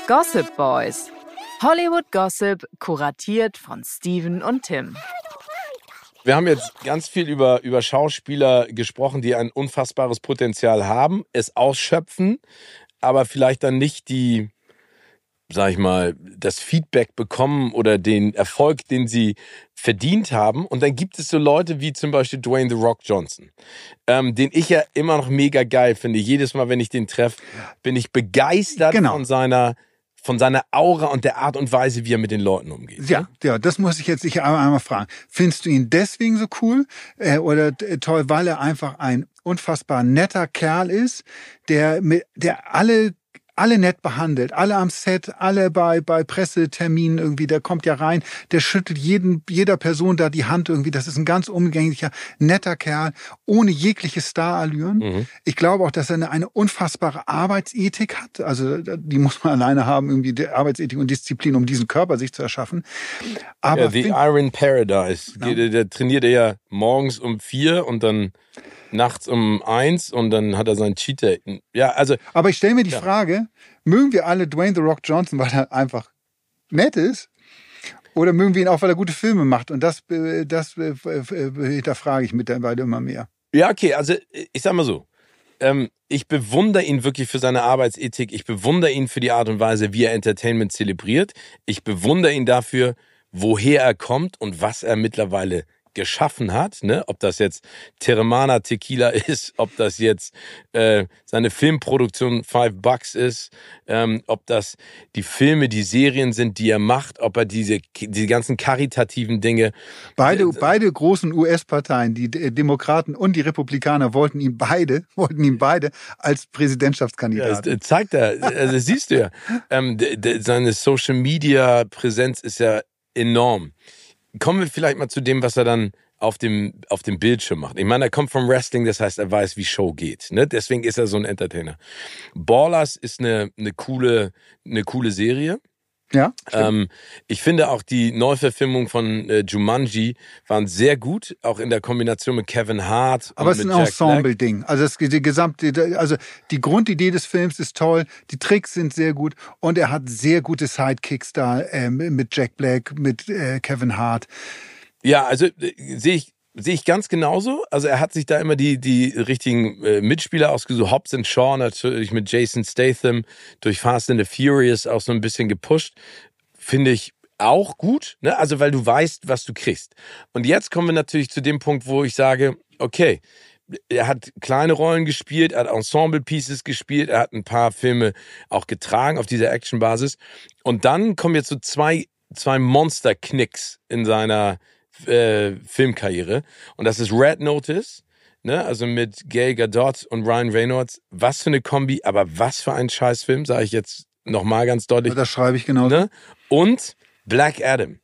Gossip Boys. Hollywood Gossip, kuratiert von Steven und Tim. Wir haben jetzt ganz viel über, über Schauspieler gesprochen, die ein unfassbares Potenzial haben, es ausschöpfen, aber vielleicht dann nicht die, sag ich mal, das Feedback bekommen oder den Erfolg, den sie verdient haben. Und dann gibt es so Leute wie zum Beispiel Dwayne The Rock Johnson, ähm, den ich ja immer noch mega geil finde. Jedes Mal, wenn ich den treffe, bin ich begeistert genau. von seiner von seiner Aura und der Art und Weise, wie er mit den Leuten umgeht. Ja, ja, das muss ich jetzt ich einmal fragen. Findest du ihn deswegen so cool äh, oder äh, toll, weil er einfach ein unfassbar netter Kerl ist, der mit, der alle alle nett behandelt, alle am Set, alle bei, bei Presseterminen irgendwie, der kommt ja rein, der schüttelt jeden, jeder Person da die Hand irgendwie. Das ist ein ganz umgänglicher, netter Kerl, ohne jegliche Starallüren. Mhm. Ich glaube auch, dass er eine, eine unfassbare Arbeitsethik hat. Also die muss man alleine haben, irgendwie die Arbeitsethik und Disziplin, um diesen Körper sich zu erschaffen. Aber ja, The Iron Paradise, genau. der, der trainiert er ja morgens um vier und dann nachts um eins und dann hat er sein Cheater. Ja, also. Aber ich stelle mir die ja. Frage, mögen wir alle Dwayne The Rock Johnson, weil er einfach nett ist? Oder mögen wir ihn auch, weil er gute Filme macht? Und das, äh, das äh, hinterfrage ich mittlerweile immer mehr. Ja, okay, also ich sag mal so. Ähm, ich bewundere ihn wirklich für seine Arbeitsethik. Ich bewundere ihn für die Art und Weise, wie er Entertainment zelebriert. Ich bewundere ihn dafür, woher er kommt und was er mittlerweile geschaffen hat, ne? ob das jetzt Teremana Tequila ist, ob das jetzt äh, seine Filmproduktion Five Bucks ist, ähm, ob das die Filme, die Serien sind, die er macht, ob er diese, diese ganzen karitativen Dinge. Beide, äh, beide großen US-Parteien, die Demokraten und die Republikaner, wollten ihn beide, wollten ihn beide als Präsidentschaftskandidat. Ja, zeigt er, also siehst du ja, ähm, seine Social Media Präsenz ist ja enorm kommen wir vielleicht mal zu dem, was er dann auf dem, auf dem Bildschirm macht. Ich meine, er kommt vom Wrestling, das heißt, er weiß, wie Show geht. Ne? Deswegen ist er so ein Entertainer. Ballers ist eine, eine, coole, eine coole Serie. Ja. Ähm, ich finde auch die Neuverfilmung von äh, Jumanji waren sehr gut, auch in der Kombination mit Kevin Hart. Aber es ist ein Ensemble-Ding. Also das, die gesamte, also die Grundidee des Films ist toll, die Tricks sind sehr gut und er hat sehr gute Sidekicks da äh, mit Jack Black, mit äh, Kevin Hart. Ja, also äh, sehe ich Sehe ich ganz genauso. Also er hat sich da immer die, die richtigen äh, Mitspieler ausgesucht. Hobbs and Shaw natürlich mit Jason Statham durch Fast and the Furious auch so ein bisschen gepusht. Finde ich auch gut, ne? Also weil du weißt, was du kriegst. Und jetzt kommen wir natürlich zu dem Punkt, wo ich sage, okay, er hat kleine Rollen gespielt, er hat Ensemble-Pieces gespielt, er hat ein paar Filme auch getragen auf dieser Action-Basis. Und dann kommen jetzt so zwei, zwei Monster-Knicks in seiner äh, Filmkarriere. Und das ist Red Notice, ne? also mit Gail Gadot und Ryan Reynolds. Was für eine Kombi, aber was für ein Scheißfilm, sage ich jetzt nochmal ganz deutlich. Das schreibe ich genau. Ne? Und Black Adam.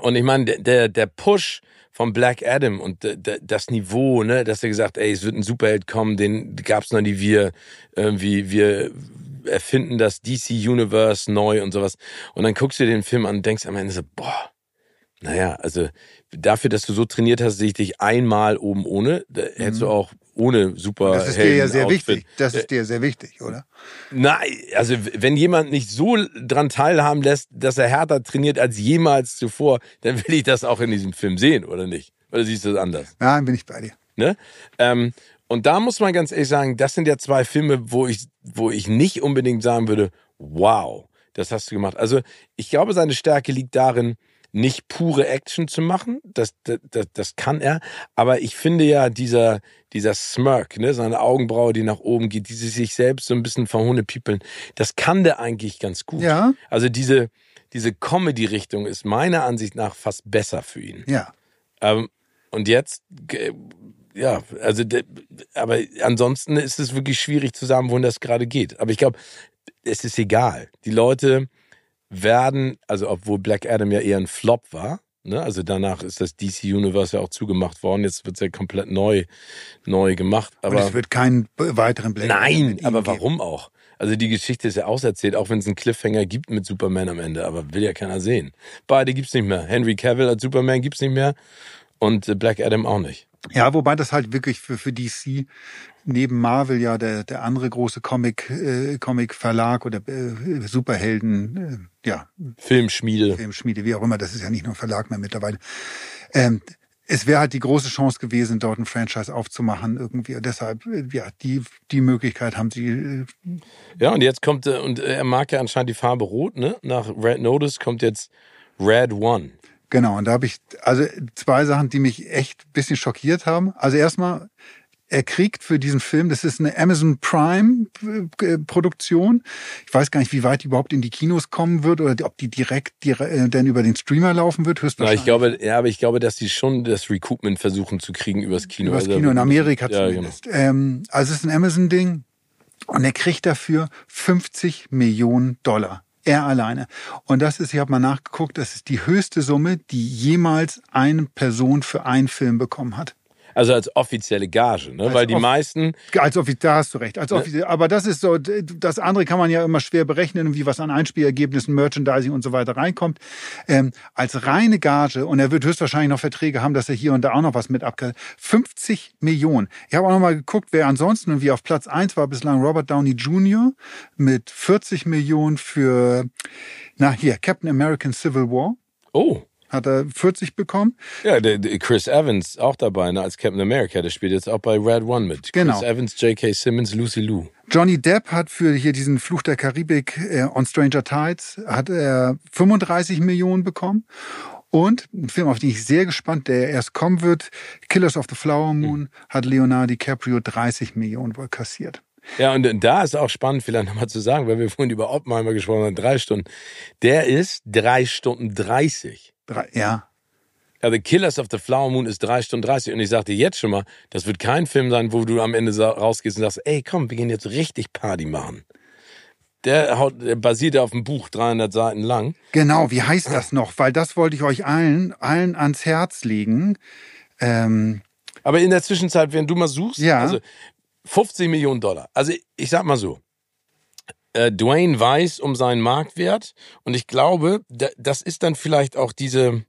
Und ich meine, der, der Push von Black Adam und das Niveau, ne, dass er gesagt, ey, es wird ein Superheld kommen, den gab's noch nie, wir irgendwie, wir erfinden das DC Universe neu und sowas. Und dann guckst du dir den Film an und denkst am Ende so, boah, naja, also dafür, dass du so trainiert hast, sehe ich dich einmal oben ohne. Da hättest du mhm. auch ohne super. Das ist dir ja sehr Outfit. wichtig. Das ist dir sehr wichtig, oder? Nein, also wenn jemand nicht so dran teilhaben lässt, dass er härter trainiert als jemals zuvor, dann will ich das auch in diesem Film sehen, oder nicht? Oder siehst du das anders? Nein, bin ich bei dir. Ne? Ähm, und da muss man ganz ehrlich sagen, das sind ja zwei Filme, wo ich, wo ich nicht unbedingt sagen würde, wow, das hast du gemacht. Also ich glaube, seine Stärke liegt darin, nicht pure Action zu machen. Das, das, das kann er. Aber ich finde ja, dieser, dieser Smirk, ne, seine Augenbraue, die nach oben geht, die sich selbst so ein bisschen verhohnepiepeln, das kann der eigentlich ganz gut. Ja. Also diese, diese Comedy-Richtung ist meiner Ansicht nach fast besser für ihn. Ja. Ähm, und jetzt, ja, also, aber ansonsten ist es wirklich schwierig zu sagen, wohin das gerade geht. Aber ich glaube, es ist egal. Die Leute, werden, also obwohl Black Adam ja eher ein Flop war, ne? also danach ist das DC Universe ja auch zugemacht worden, jetzt wird es ja komplett neu, neu gemacht. Aber Und es wird keinen weiteren Black Nein, Adam aber warum auch? Also die Geschichte ist ja auserzählt, auch wenn es einen Cliffhanger gibt mit Superman am Ende, aber will ja keiner sehen. Beide gibt's nicht mehr. Henry Cavill als Superman gibt's nicht mehr und Black Adam auch nicht. Ja, wobei das halt wirklich für, für DC neben Marvel ja der, der andere große Comic, äh, Comic Verlag oder äh, Superhelden, äh, ja. Filmschmiede. Filmschmiede, wie auch immer, das ist ja nicht nur Verlag mehr mittlerweile. Ähm, es wäre halt die große Chance gewesen, dort ein Franchise aufzumachen irgendwie. Und deshalb, äh, ja, die, die Möglichkeit haben sie. Äh, ja, und jetzt kommt, äh, und er mag ja anscheinend die Farbe Rot, ne? Nach Red Notice kommt jetzt Red One. Genau, und da habe ich also zwei Sachen, die mich echt bisschen schockiert haben. Also erstmal, er kriegt für diesen Film, das ist eine Amazon Prime äh, Produktion. Ich weiß gar nicht, wie weit die überhaupt in die Kinos kommen wird oder ob die direkt, direkt äh, dann über den Streamer laufen wird. Ja, ich glaube, ja, aber ich glaube, dass die schon das Recoupment versuchen zu kriegen übers Kino. Übers also Kino in Amerika ja, zumindest. Genau. Ähm, also es ist ein Amazon Ding und er kriegt dafür 50 Millionen Dollar. Er alleine. Und das ist, ich habe mal nachgeguckt, das ist die höchste Summe, die jemals eine Person für einen Film bekommen hat. Also als offizielle Gage, ne? Als Weil die meisten. Als offiziell, da hast du recht. Als ne? Aber das ist so, das andere kann man ja immer schwer berechnen, wie was an Einspielergebnissen, Merchandising und so weiter reinkommt. Ähm, als reine Gage, und er wird höchstwahrscheinlich noch Verträge haben, dass er hier und da auch noch was mit abkriegt. 50 Millionen. Ich habe auch noch mal geguckt, wer ansonsten und wie auf Platz eins war bislang Robert Downey Jr. mit 40 Millionen für, na hier, Captain American Civil War. Oh hat er 40 bekommen. Ja, der, der Chris Evans auch dabei, ne, als Captain America. Der spielt jetzt auch bei Red One mit. Genau. Chris Evans, J.K. Simmons, Lucy Liu. Johnny Depp hat für hier diesen Fluch der Karibik äh, on Stranger Tides hat er 35 Millionen bekommen. Und ein Film, auf den ich sehr gespannt, der erst kommen wird, Killers of the Flower Moon, mhm. hat Leonardo DiCaprio 30 Millionen wohl kassiert. Ja, und da ist auch spannend, vielleicht nochmal zu sagen, weil wir vorhin über Oppenheimer gesprochen haben, drei Stunden. Der ist drei Stunden dreißig. Drei, ja. Ja, The Killers of the Flower Moon ist drei Stunden dreißig. Und ich sagte jetzt schon mal, das wird kein Film sein, wo du am Ende rausgehst und sagst, ey, komm, wir gehen jetzt richtig Party machen. Der, haut, der basiert auf dem Buch 300 Seiten lang. Genau, wie heißt das noch? Weil das wollte ich euch allen, allen ans Herz legen. Ähm, Aber in der Zwischenzeit, wenn du mal suchst, ja. also 50 Millionen Dollar. Also ich sag mal so, äh, Dwayne weiß um seinen Marktwert und ich glaube, das ist dann vielleicht auch diese,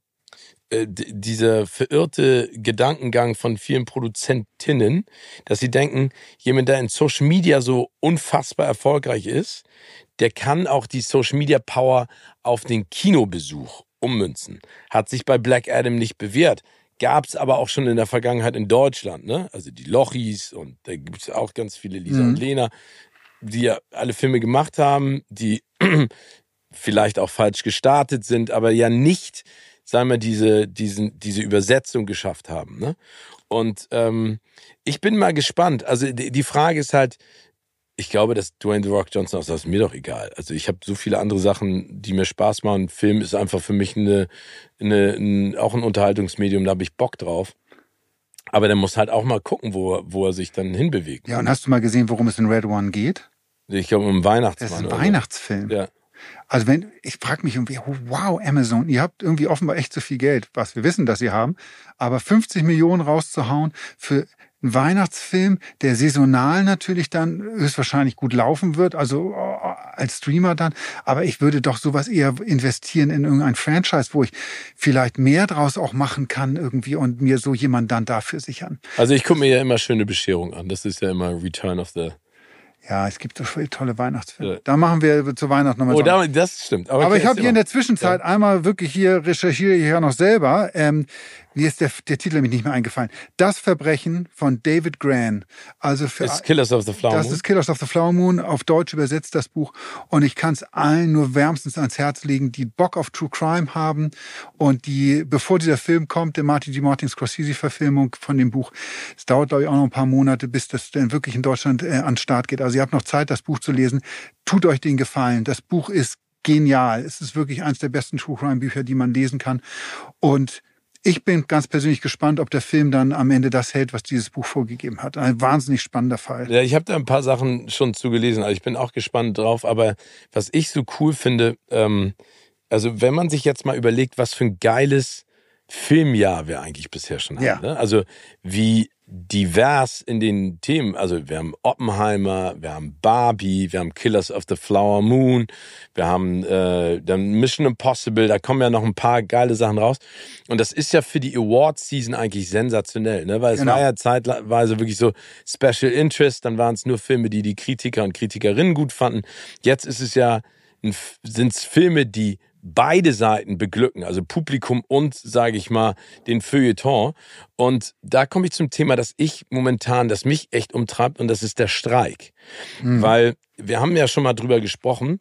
äh, dieser verirrte Gedankengang von vielen Produzentinnen, dass sie denken, jemand, der in Social Media so unfassbar erfolgreich ist, der kann auch die Social Media Power auf den Kinobesuch ummünzen. Hat sich bei Black Adam nicht bewährt gab es aber auch schon in der Vergangenheit in Deutschland, ne? Also die Lochis und da gibt es auch ganz viele Lisa mhm. und Lena, die ja alle Filme gemacht haben, die vielleicht auch falsch gestartet sind, aber ja nicht, sagen wir, diese, diesen, diese Übersetzung geschafft haben. Ne? Und ähm, ich bin mal gespannt. Also die, die Frage ist halt, ich glaube, dass Dwayne The Rock Johnson auch sagt, ist mir doch egal. Also ich habe so viele andere Sachen, die mir Spaß machen. Film ist einfach für mich eine, eine, ein, auch ein Unterhaltungsmedium, da habe ich Bock drauf. Aber der muss halt auch mal gucken, wo, wo er sich dann hinbewegt. Ja, und hast du mal gesehen, worum es in Red One geht? Ich glaube, um Weihnachtsmann. Das ist ein Weihnachtsfilm. Ja. Also wenn, ich frage mich irgendwie, wow, Amazon, ihr habt irgendwie offenbar echt zu viel Geld, was wir wissen, dass sie haben, aber 50 Millionen rauszuhauen für ein Weihnachtsfilm, der saisonal natürlich dann höchstwahrscheinlich gut laufen wird, also äh, als Streamer dann. Aber ich würde doch sowas eher investieren in irgendein Franchise, wo ich vielleicht mehr draus auch machen kann irgendwie und mir so jemand dann dafür sichern. Also ich gucke mir ja immer schöne Bescherung an. Das ist ja immer Return of the ja, es gibt so viele tolle Weihnachtsfilme. Ja. Da machen wir zu Weihnachten nochmal. Oh, da, das stimmt. Aber, Aber ich habe hier in der Zwischenzeit ja. einmal wirklich hier recherchiere ich ja noch selber. Ähm, mir ist der, der Titel nämlich nicht mehr eingefallen. Das Verbrechen von David Gran. Also für ist Killers of the Flower Das Moon. ist Killers of the Flower Moon. Auf Deutsch übersetzt das Buch. Und ich kann es allen nur wärmstens ans Herz legen, die Bock auf True Crime haben und die, bevor dieser Film kommt, der Martin G. Martin Scorsese-Verfilmung von dem Buch, es dauert, glaube ich, auch noch ein paar Monate, bis das dann wirklich in Deutschland äh, an den Start geht. Also ihr habt noch Zeit, das Buch zu lesen. Tut euch den Gefallen. Das Buch ist genial. Es ist wirklich eines der besten True Crime Bücher, die man lesen kann. Und ich bin ganz persönlich gespannt, ob der Film dann am Ende das hält, was dieses Buch vorgegeben hat. Ein wahnsinnig spannender Fall. Ja, ich habe da ein paar Sachen schon zugelesen, also ich bin auch gespannt drauf. Aber was ich so cool finde, ähm, also wenn man sich jetzt mal überlegt, was für ein geiles Filmjahr wir eigentlich bisher schon haben. Ja. Ne? Also wie divers in den Themen. Also wir haben Oppenheimer, wir haben Barbie, wir haben Killers of the Flower Moon, wir haben äh, dann Mission Impossible, da kommen ja noch ein paar geile Sachen raus. Und das ist ja für die Awards-Season eigentlich sensationell, ne? Weil es genau. war ja zeitweise wirklich so Special Interest, dann waren es nur Filme, die die Kritiker und Kritikerinnen gut fanden. Jetzt ist es ja sind es Filme, die beide Seiten beglücken, also Publikum und, sage ich mal, den Feuilleton. Und da komme ich zum Thema, dass ich momentan, das mich echt umtreibt, und das ist der Streik. Mhm. Weil wir haben ja schon mal drüber gesprochen,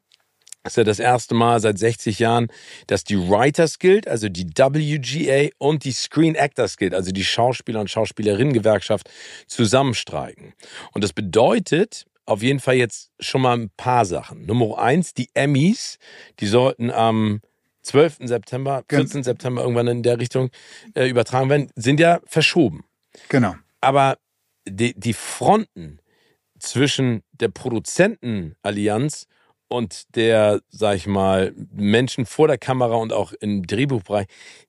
das ist ja das erste Mal seit 60 Jahren, dass die Writers Guild, also die WGA und die Screen Actors Guild, also die Schauspieler- und Schauspielerinnen-Gewerkschaft, zusammenstreiken. Und das bedeutet, auf jeden Fall jetzt schon mal ein paar Sachen. Nummer eins, die Emmys, die sollten am 12. September, 14. September irgendwann in der Richtung äh, übertragen werden, sind ja verschoben. Genau. Aber die, die Fronten zwischen der Produzentenallianz und der, sag ich mal, Menschen vor der Kamera und auch im Drehbuchbereich,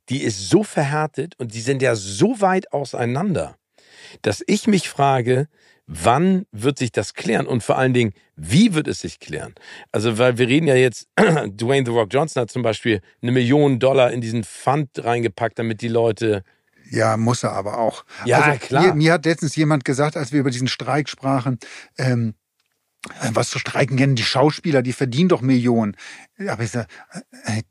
die ist so verhärtet und die sind ja so weit auseinander, dass ich mich frage, Wann wird sich das klären und vor allen Dingen, wie wird es sich klären? Also, weil wir reden ja jetzt, Dwayne The Rock Johnson hat zum Beispiel eine Million Dollar in diesen Fund reingepackt, damit die Leute ja, muss er aber auch. Ja, also, klar. Mir, mir, hat letztens jemand gesagt, als wir über diesen Streik sprachen, ähm, was zu streiken kennen, die Schauspieler, die verdienen doch Millionen. Aber ich sage, äh,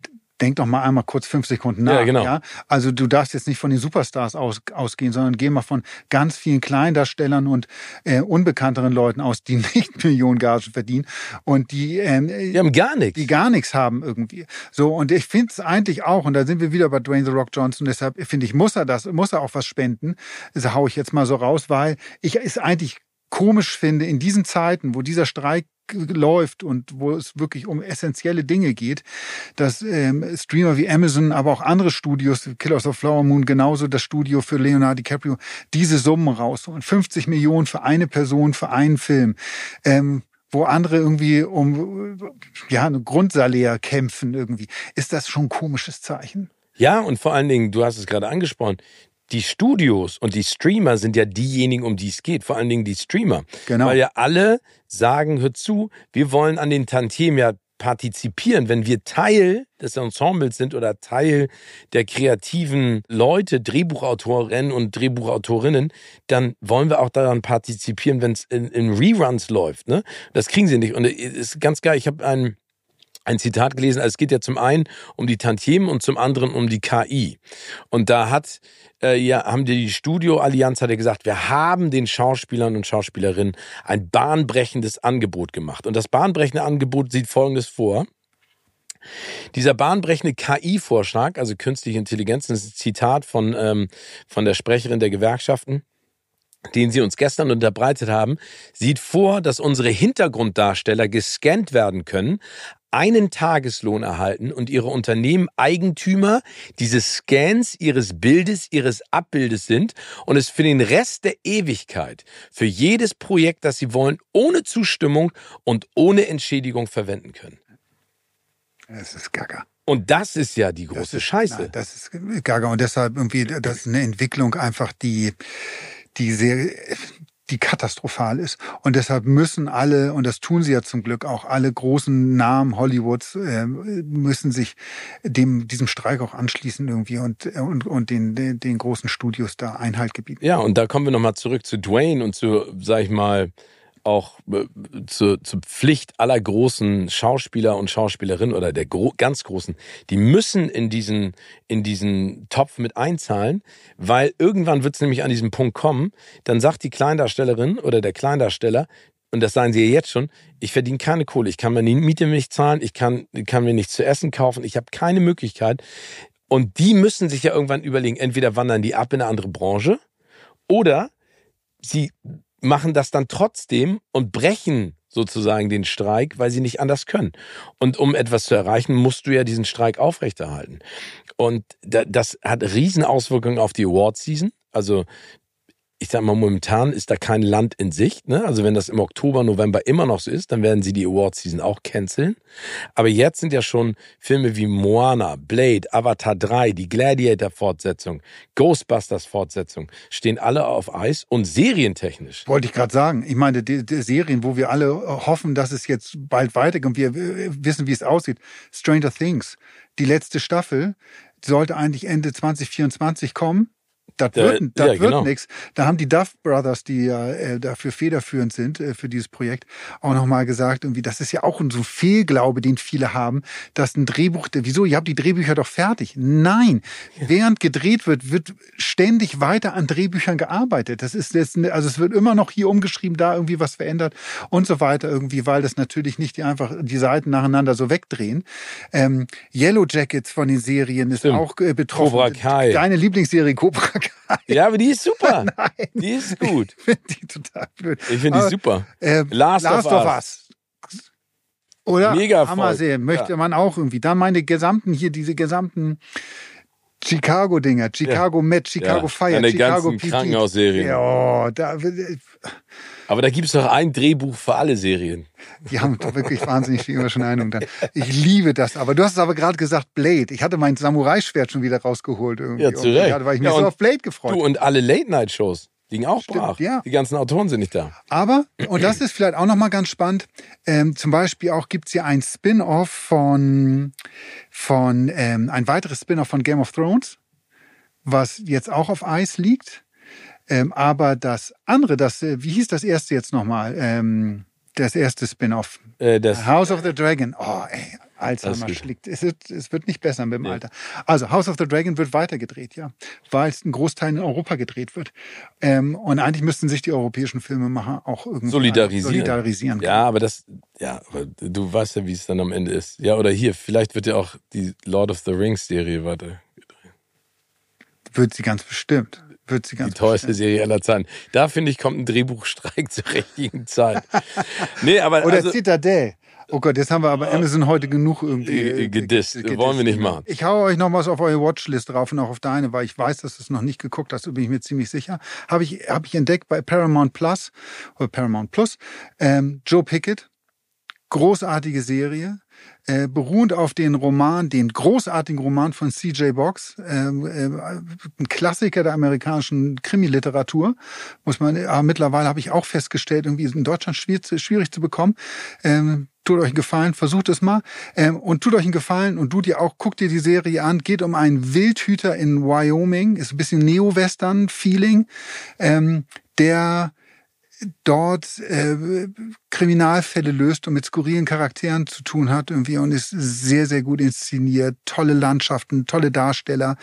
denk doch mal einmal kurz fünf Sekunden nach. Ja, genau. Ja? Also du darfst jetzt nicht von den Superstars aus, ausgehen, sondern geh mal von ganz vielen Kleindarstellern und äh, unbekannteren Leuten aus, die nicht Millionen Gagen verdienen und die, ähm, Die haben gar nichts. die gar nichts haben irgendwie. So, und ich finde es eigentlich auch, und da sind wir wieder bei Dwayne The Rock Johnson, deshalb finde ich, muss er das, muss er auch was spenden. Das hau ich jetzt mal so raus, weil ich es eigentlich komisch finde, in diesen Zeiten, wo dieser Streik läuft und wo es wirklich um essentielle Dinge geht, dass ähm, Streamer wie Amazon, aber auch andere Studios, Killers of Flower Moon, genauso das Studio für Leonardo DiCaprio, diese Summen rausholen. 50 Millionen für eine Person, für einen Film. Ähm, wo andere irgendwie um ja, eine Grundsalär kämpfen irgendwie. Ist das schon ein komisches Zeichen? Ja, und vor allen Dingen, du hast es gerade angesprochen, die Studios und die Streamer sind ja diejenigen, um die es geht. Vor allen Dingen die Streamer. Genau. Weil ja alle sagen, hör zu, wir wollen an den Tantiemen ja partizipieren, wenn wir Teil des Ensembles sind oder Teil der kreativen Leute, Drehbuchautorinnen und Drehbuchautorinnen, dann wollen wir auch daran partizipieren, wenn es in, in Reruns läuft. Ne? Das kriegen sie nicht. Und es ist ganz geil, ich habe einen ein Zitat gelesen, also es geht ja zum einen um die Tantiemen und zum anderen um die KI. Und da hat äh, ja haben die Studioallianz hat ja gesagt, wir haben den Schauspielern und Schauspielerinnen ein bahnbrechendes Angebot gemacht. Und das bahnbrechende Angebot sieht folgendes vor. Dieser bahnbrechende KI-Vorschlag, also künstliche Intelligenz, das ist ein Zitat von, ähm, von der Sprecherin der Gewerkschaften, den sie uns gestern unterbreitet haben, sieht vor, dass unsere Hintergrunddarsteller gescannt werden können, einen Tageslohn erhalten und ihre Unternehmen Eigentümer dieses Scans ihres Bildes, ihres Abbildes sind und es für den Rest der Ewigkeit für jedes Projekt, das sie wollen, ohne Zustimmung und ohne Entschädigung verwenden können. Das ist gaga. Und das ist ja die große Das ist, Scheiße. Nein, das ist gaga. Und deshalb irgendwie, das ist eine Entwicklung einfach, die, die sehr, die katastrophal ist. Und deshalb müssen alle, und das tun sie ja zum Glück auch, alle großen Namen Hollywoods äh, müssen sich dem, diesem Streik auch anschließen irgendwie und, und, und den, den, großen Studios da Einhalt gebieten. Ja, und da kommen wir nochmal zurück zu Dwayne und zu, sag ich mal, auch äh, zur, zur Pflicht aller großen Schauspieler und Schauspielerinnen oder der gro ganz großen, die müssen in diesen, in diesen Topf mit einzahlen, weil irgendwann wird es nämlich an diesem Punkt kommen, dann sagt die Kleindarstellerin oder der Kleindarsteller, und das sagen sie ja jetzt schon, ich verdiene keine Kohle, ich kann meine Miete nicht zahlen, ich kann, kann mir nichts zu essen kaufen, ich habe keine Möglichkeit. Und die müssen sich ja irgendwann überlegen, entweder wandern die ab in eine andere Branche oder sie machen das dann trotzdem und brechen sozusagen den Streik, weil sie nicht anders können. Und um etwas zu erreichen, musst du ja diesen Streik aufrechterhalten. Und das hat riesen Auswirkungen auf die Award-Season. Also ich sag mal, momentan ist da kein Land in Sicht. Ne? Also wenn das im Oktober, November immer noch so ist, dann werden sie die Award Season auch canceln. Aber jetzt sind ja schon Filme wie Moana, Blade, Avatar 3, die Gladiator-Fortsetzung, Ghostbusters-Fortsetzung, stehen alle auf Eis und serientechnisch. Wollte ich gerade sagen. Ich meine, die, die, Serien, wo wir alle hoffen, dass es jetzt bald weitergeht und wir wissen, wie es aussieht. Stranger Things, die letzte Staffel, sollte eigentlich Ende 2024 kommen. Das wird, Äh, das ja, wird genau. nichts. Da haben die Duff Brothers, die ja äh, dafür federführend sind äh, für dieses Projekt, auch nochmal gesagt, irgendwie, das ist ja auch so ein Fehlglaube, den viele haben, dass ein Drehbuch, wieso, ihr habt die Drehbücher doch fertig. Nein, während gedreht wird, wird ständig weiter an Drehbüchern gearbeitet. Das ist jetzt, also es wird immer noch hier umgeschrieben, da irgendwie was verändert und so weiter irgendwie, weil das natürlich nicht die einfach die Seiten nacheinander so wegdrehen. Ähm, Yellow Jackets von den Serien ist Stimmt. auch äh, betroffen. Cobra Kai. Deine Lieblingsserie Cobra Kai. Ja, aber die ist super. Die ist gut. Ich finde die total blöd. Ich finde die super. Äh, Last of Us. Oder Mega Hammerserie möchte Ja. man auch irgendwie. Dann meine gesamten hier, diese gesamten Chicago-Dinger. Chicago Med, Chicago Ja, Fire, deine Chicago ganzen. Krankenhausserien. Ja, da, Aber da gibt's doch ein Drehbuch für alle Serien. die haben doch wirklich wahnsinnig viel Überschneidung dann. Ich liebe das. Aber du hast es aber gerade gesagt, Blade. Ich hatte mein Samurai-Schwert schon wieder rausgeholt irgendwie. Ja, zu Recht. Ja, war ich mich Ja, so auf Blade gefreut. Du und alle Late-Night-Shows liegen auch Stimmt, brach. ja. Die ganzen Autoren sind nicht da. Aber, und das ist vielleicht auch nochmal ganz spannend, ähm, zum Beispiel auch gibt's hier ein Spin-off von, von ähm, ein weiteres Spin-off von Game of Thrones, was jetzt auch auf Eis liegt. Ähm, aber das andere, das, äh, wie hieß das erste jetzt nochmal? Ähm, das erste Spin-off. Äh, das, House of the Dragon. Oh, ey. Alzheimer schlägt. Es wird, es wird nicht besser mit dem nee. Alter. Also House of the Dragon wird weiter gedreht, ja. Weil es ein Großteil in Europa gedreht wird. Ähm, und eigentlich müssten sich die europäischen Filmemacher auch irgendwie solidarisieren. solidarisieren ja, aber das, ja, aber du weißt ja, wie es dann am Ende ist. Ja, oder hier, vielleicht wird ja auch die Lord of the Rings Serie weiter gedreht. Wird sie ganz bestimmt. Wird sie ganz die teuerste bestimmt. Serie aller Zeiten. Da finde ich, kommt ein Drehbuchstreik zur richtigen Zeit. nee, aber Oder also, Citadel. Oh Gott, jetzt haben wir aber Amazon heute genug irgendwie äh, gedisst. gedisst. Wollen wir nicht machen. Ich hau euch noch was auf eure Watchlist drauf und auch auf deine, weil ich weiß, dass du es noch nicht geguckt hast, da bin ich mir ziemlich sicher. Habe ich, hab ich entdeckt bei Paramount Plus oder Paramount Plus. Ähm, Joe Pickett, großartige Serie äh, beruhend auf den Roman, den großartigen Roman von C.J. Box, äh, äh, ein Klassiker der amerikanischen Krimiliteratur, muss man, aber mittlerweile habe ich auch festgestellt, irgendwie ist in Deutschland schwierig, schwierig zu bekommen. Ähm, tut euch einen Gefallen, versucht es mal. Ähm, und tut euch einen Gefallen und du dir auch, guckt dir die Serie an, geht um einen Wildhüter in Wyoming, ist ein bisschen Neo-Western-Feeling, ähm, der dort äh, Kriminalfälle löst und mit skurrilen Charakteren zu tun hat irgendwie und ist sehr, sehr gut inszeniert. Tolle Landschaften, tolle Darsteller.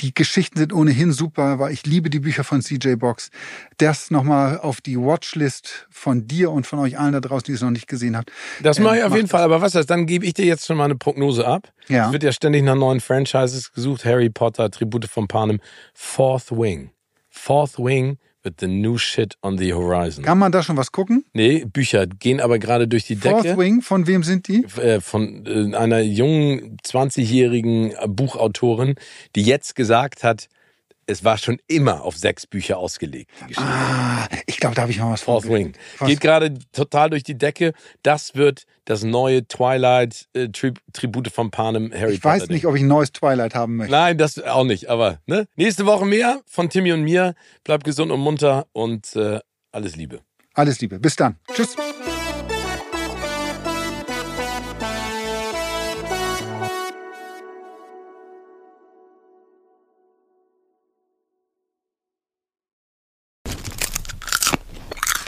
Die Geschichten sind ohnehin super, weil ich liebe die Bücher von CJ Box. Das nochmal auf die Watchlist von dir und von euch allen da draußen, die es noch nicht gesehen habt. Das mache ich auf jeden Fall. Aber was ist, dann gebe ich dir jetzt schon mal eine Prognose ab. Ja. Es wird ja ständig nach neuen Franchises gesucht. Harry Potter, Tribute von Panem, Fourth Wing. Fourth Wing with the new shit on the horizon. Kann man da schon was gucken? Nee, Bücher gehen aber gerade durch die Decke. Fourth Wing, von wem sind die? Äh, von äh, einer jungen 20-jährigen Buchautorin, die jetzt gesagt hat, es war schon immer auf sechs Bücher ausgelegt. ah, ich glaube, da habe ich mal was Fourth von Wing. Geht gerade total durch die Decke. Das wird das neue Twilight äh, Tri Tribute von Panem Harry Ich weiß nicht, ob ich ein neues Twilight haben möchte. Nein, das auch nicht. Aber ne? nächste Woche mehr von Timmy und mir. Bleibt gesund und munter und äh, alles Liebe. Alles Liebe. Bis dann. Tschüss.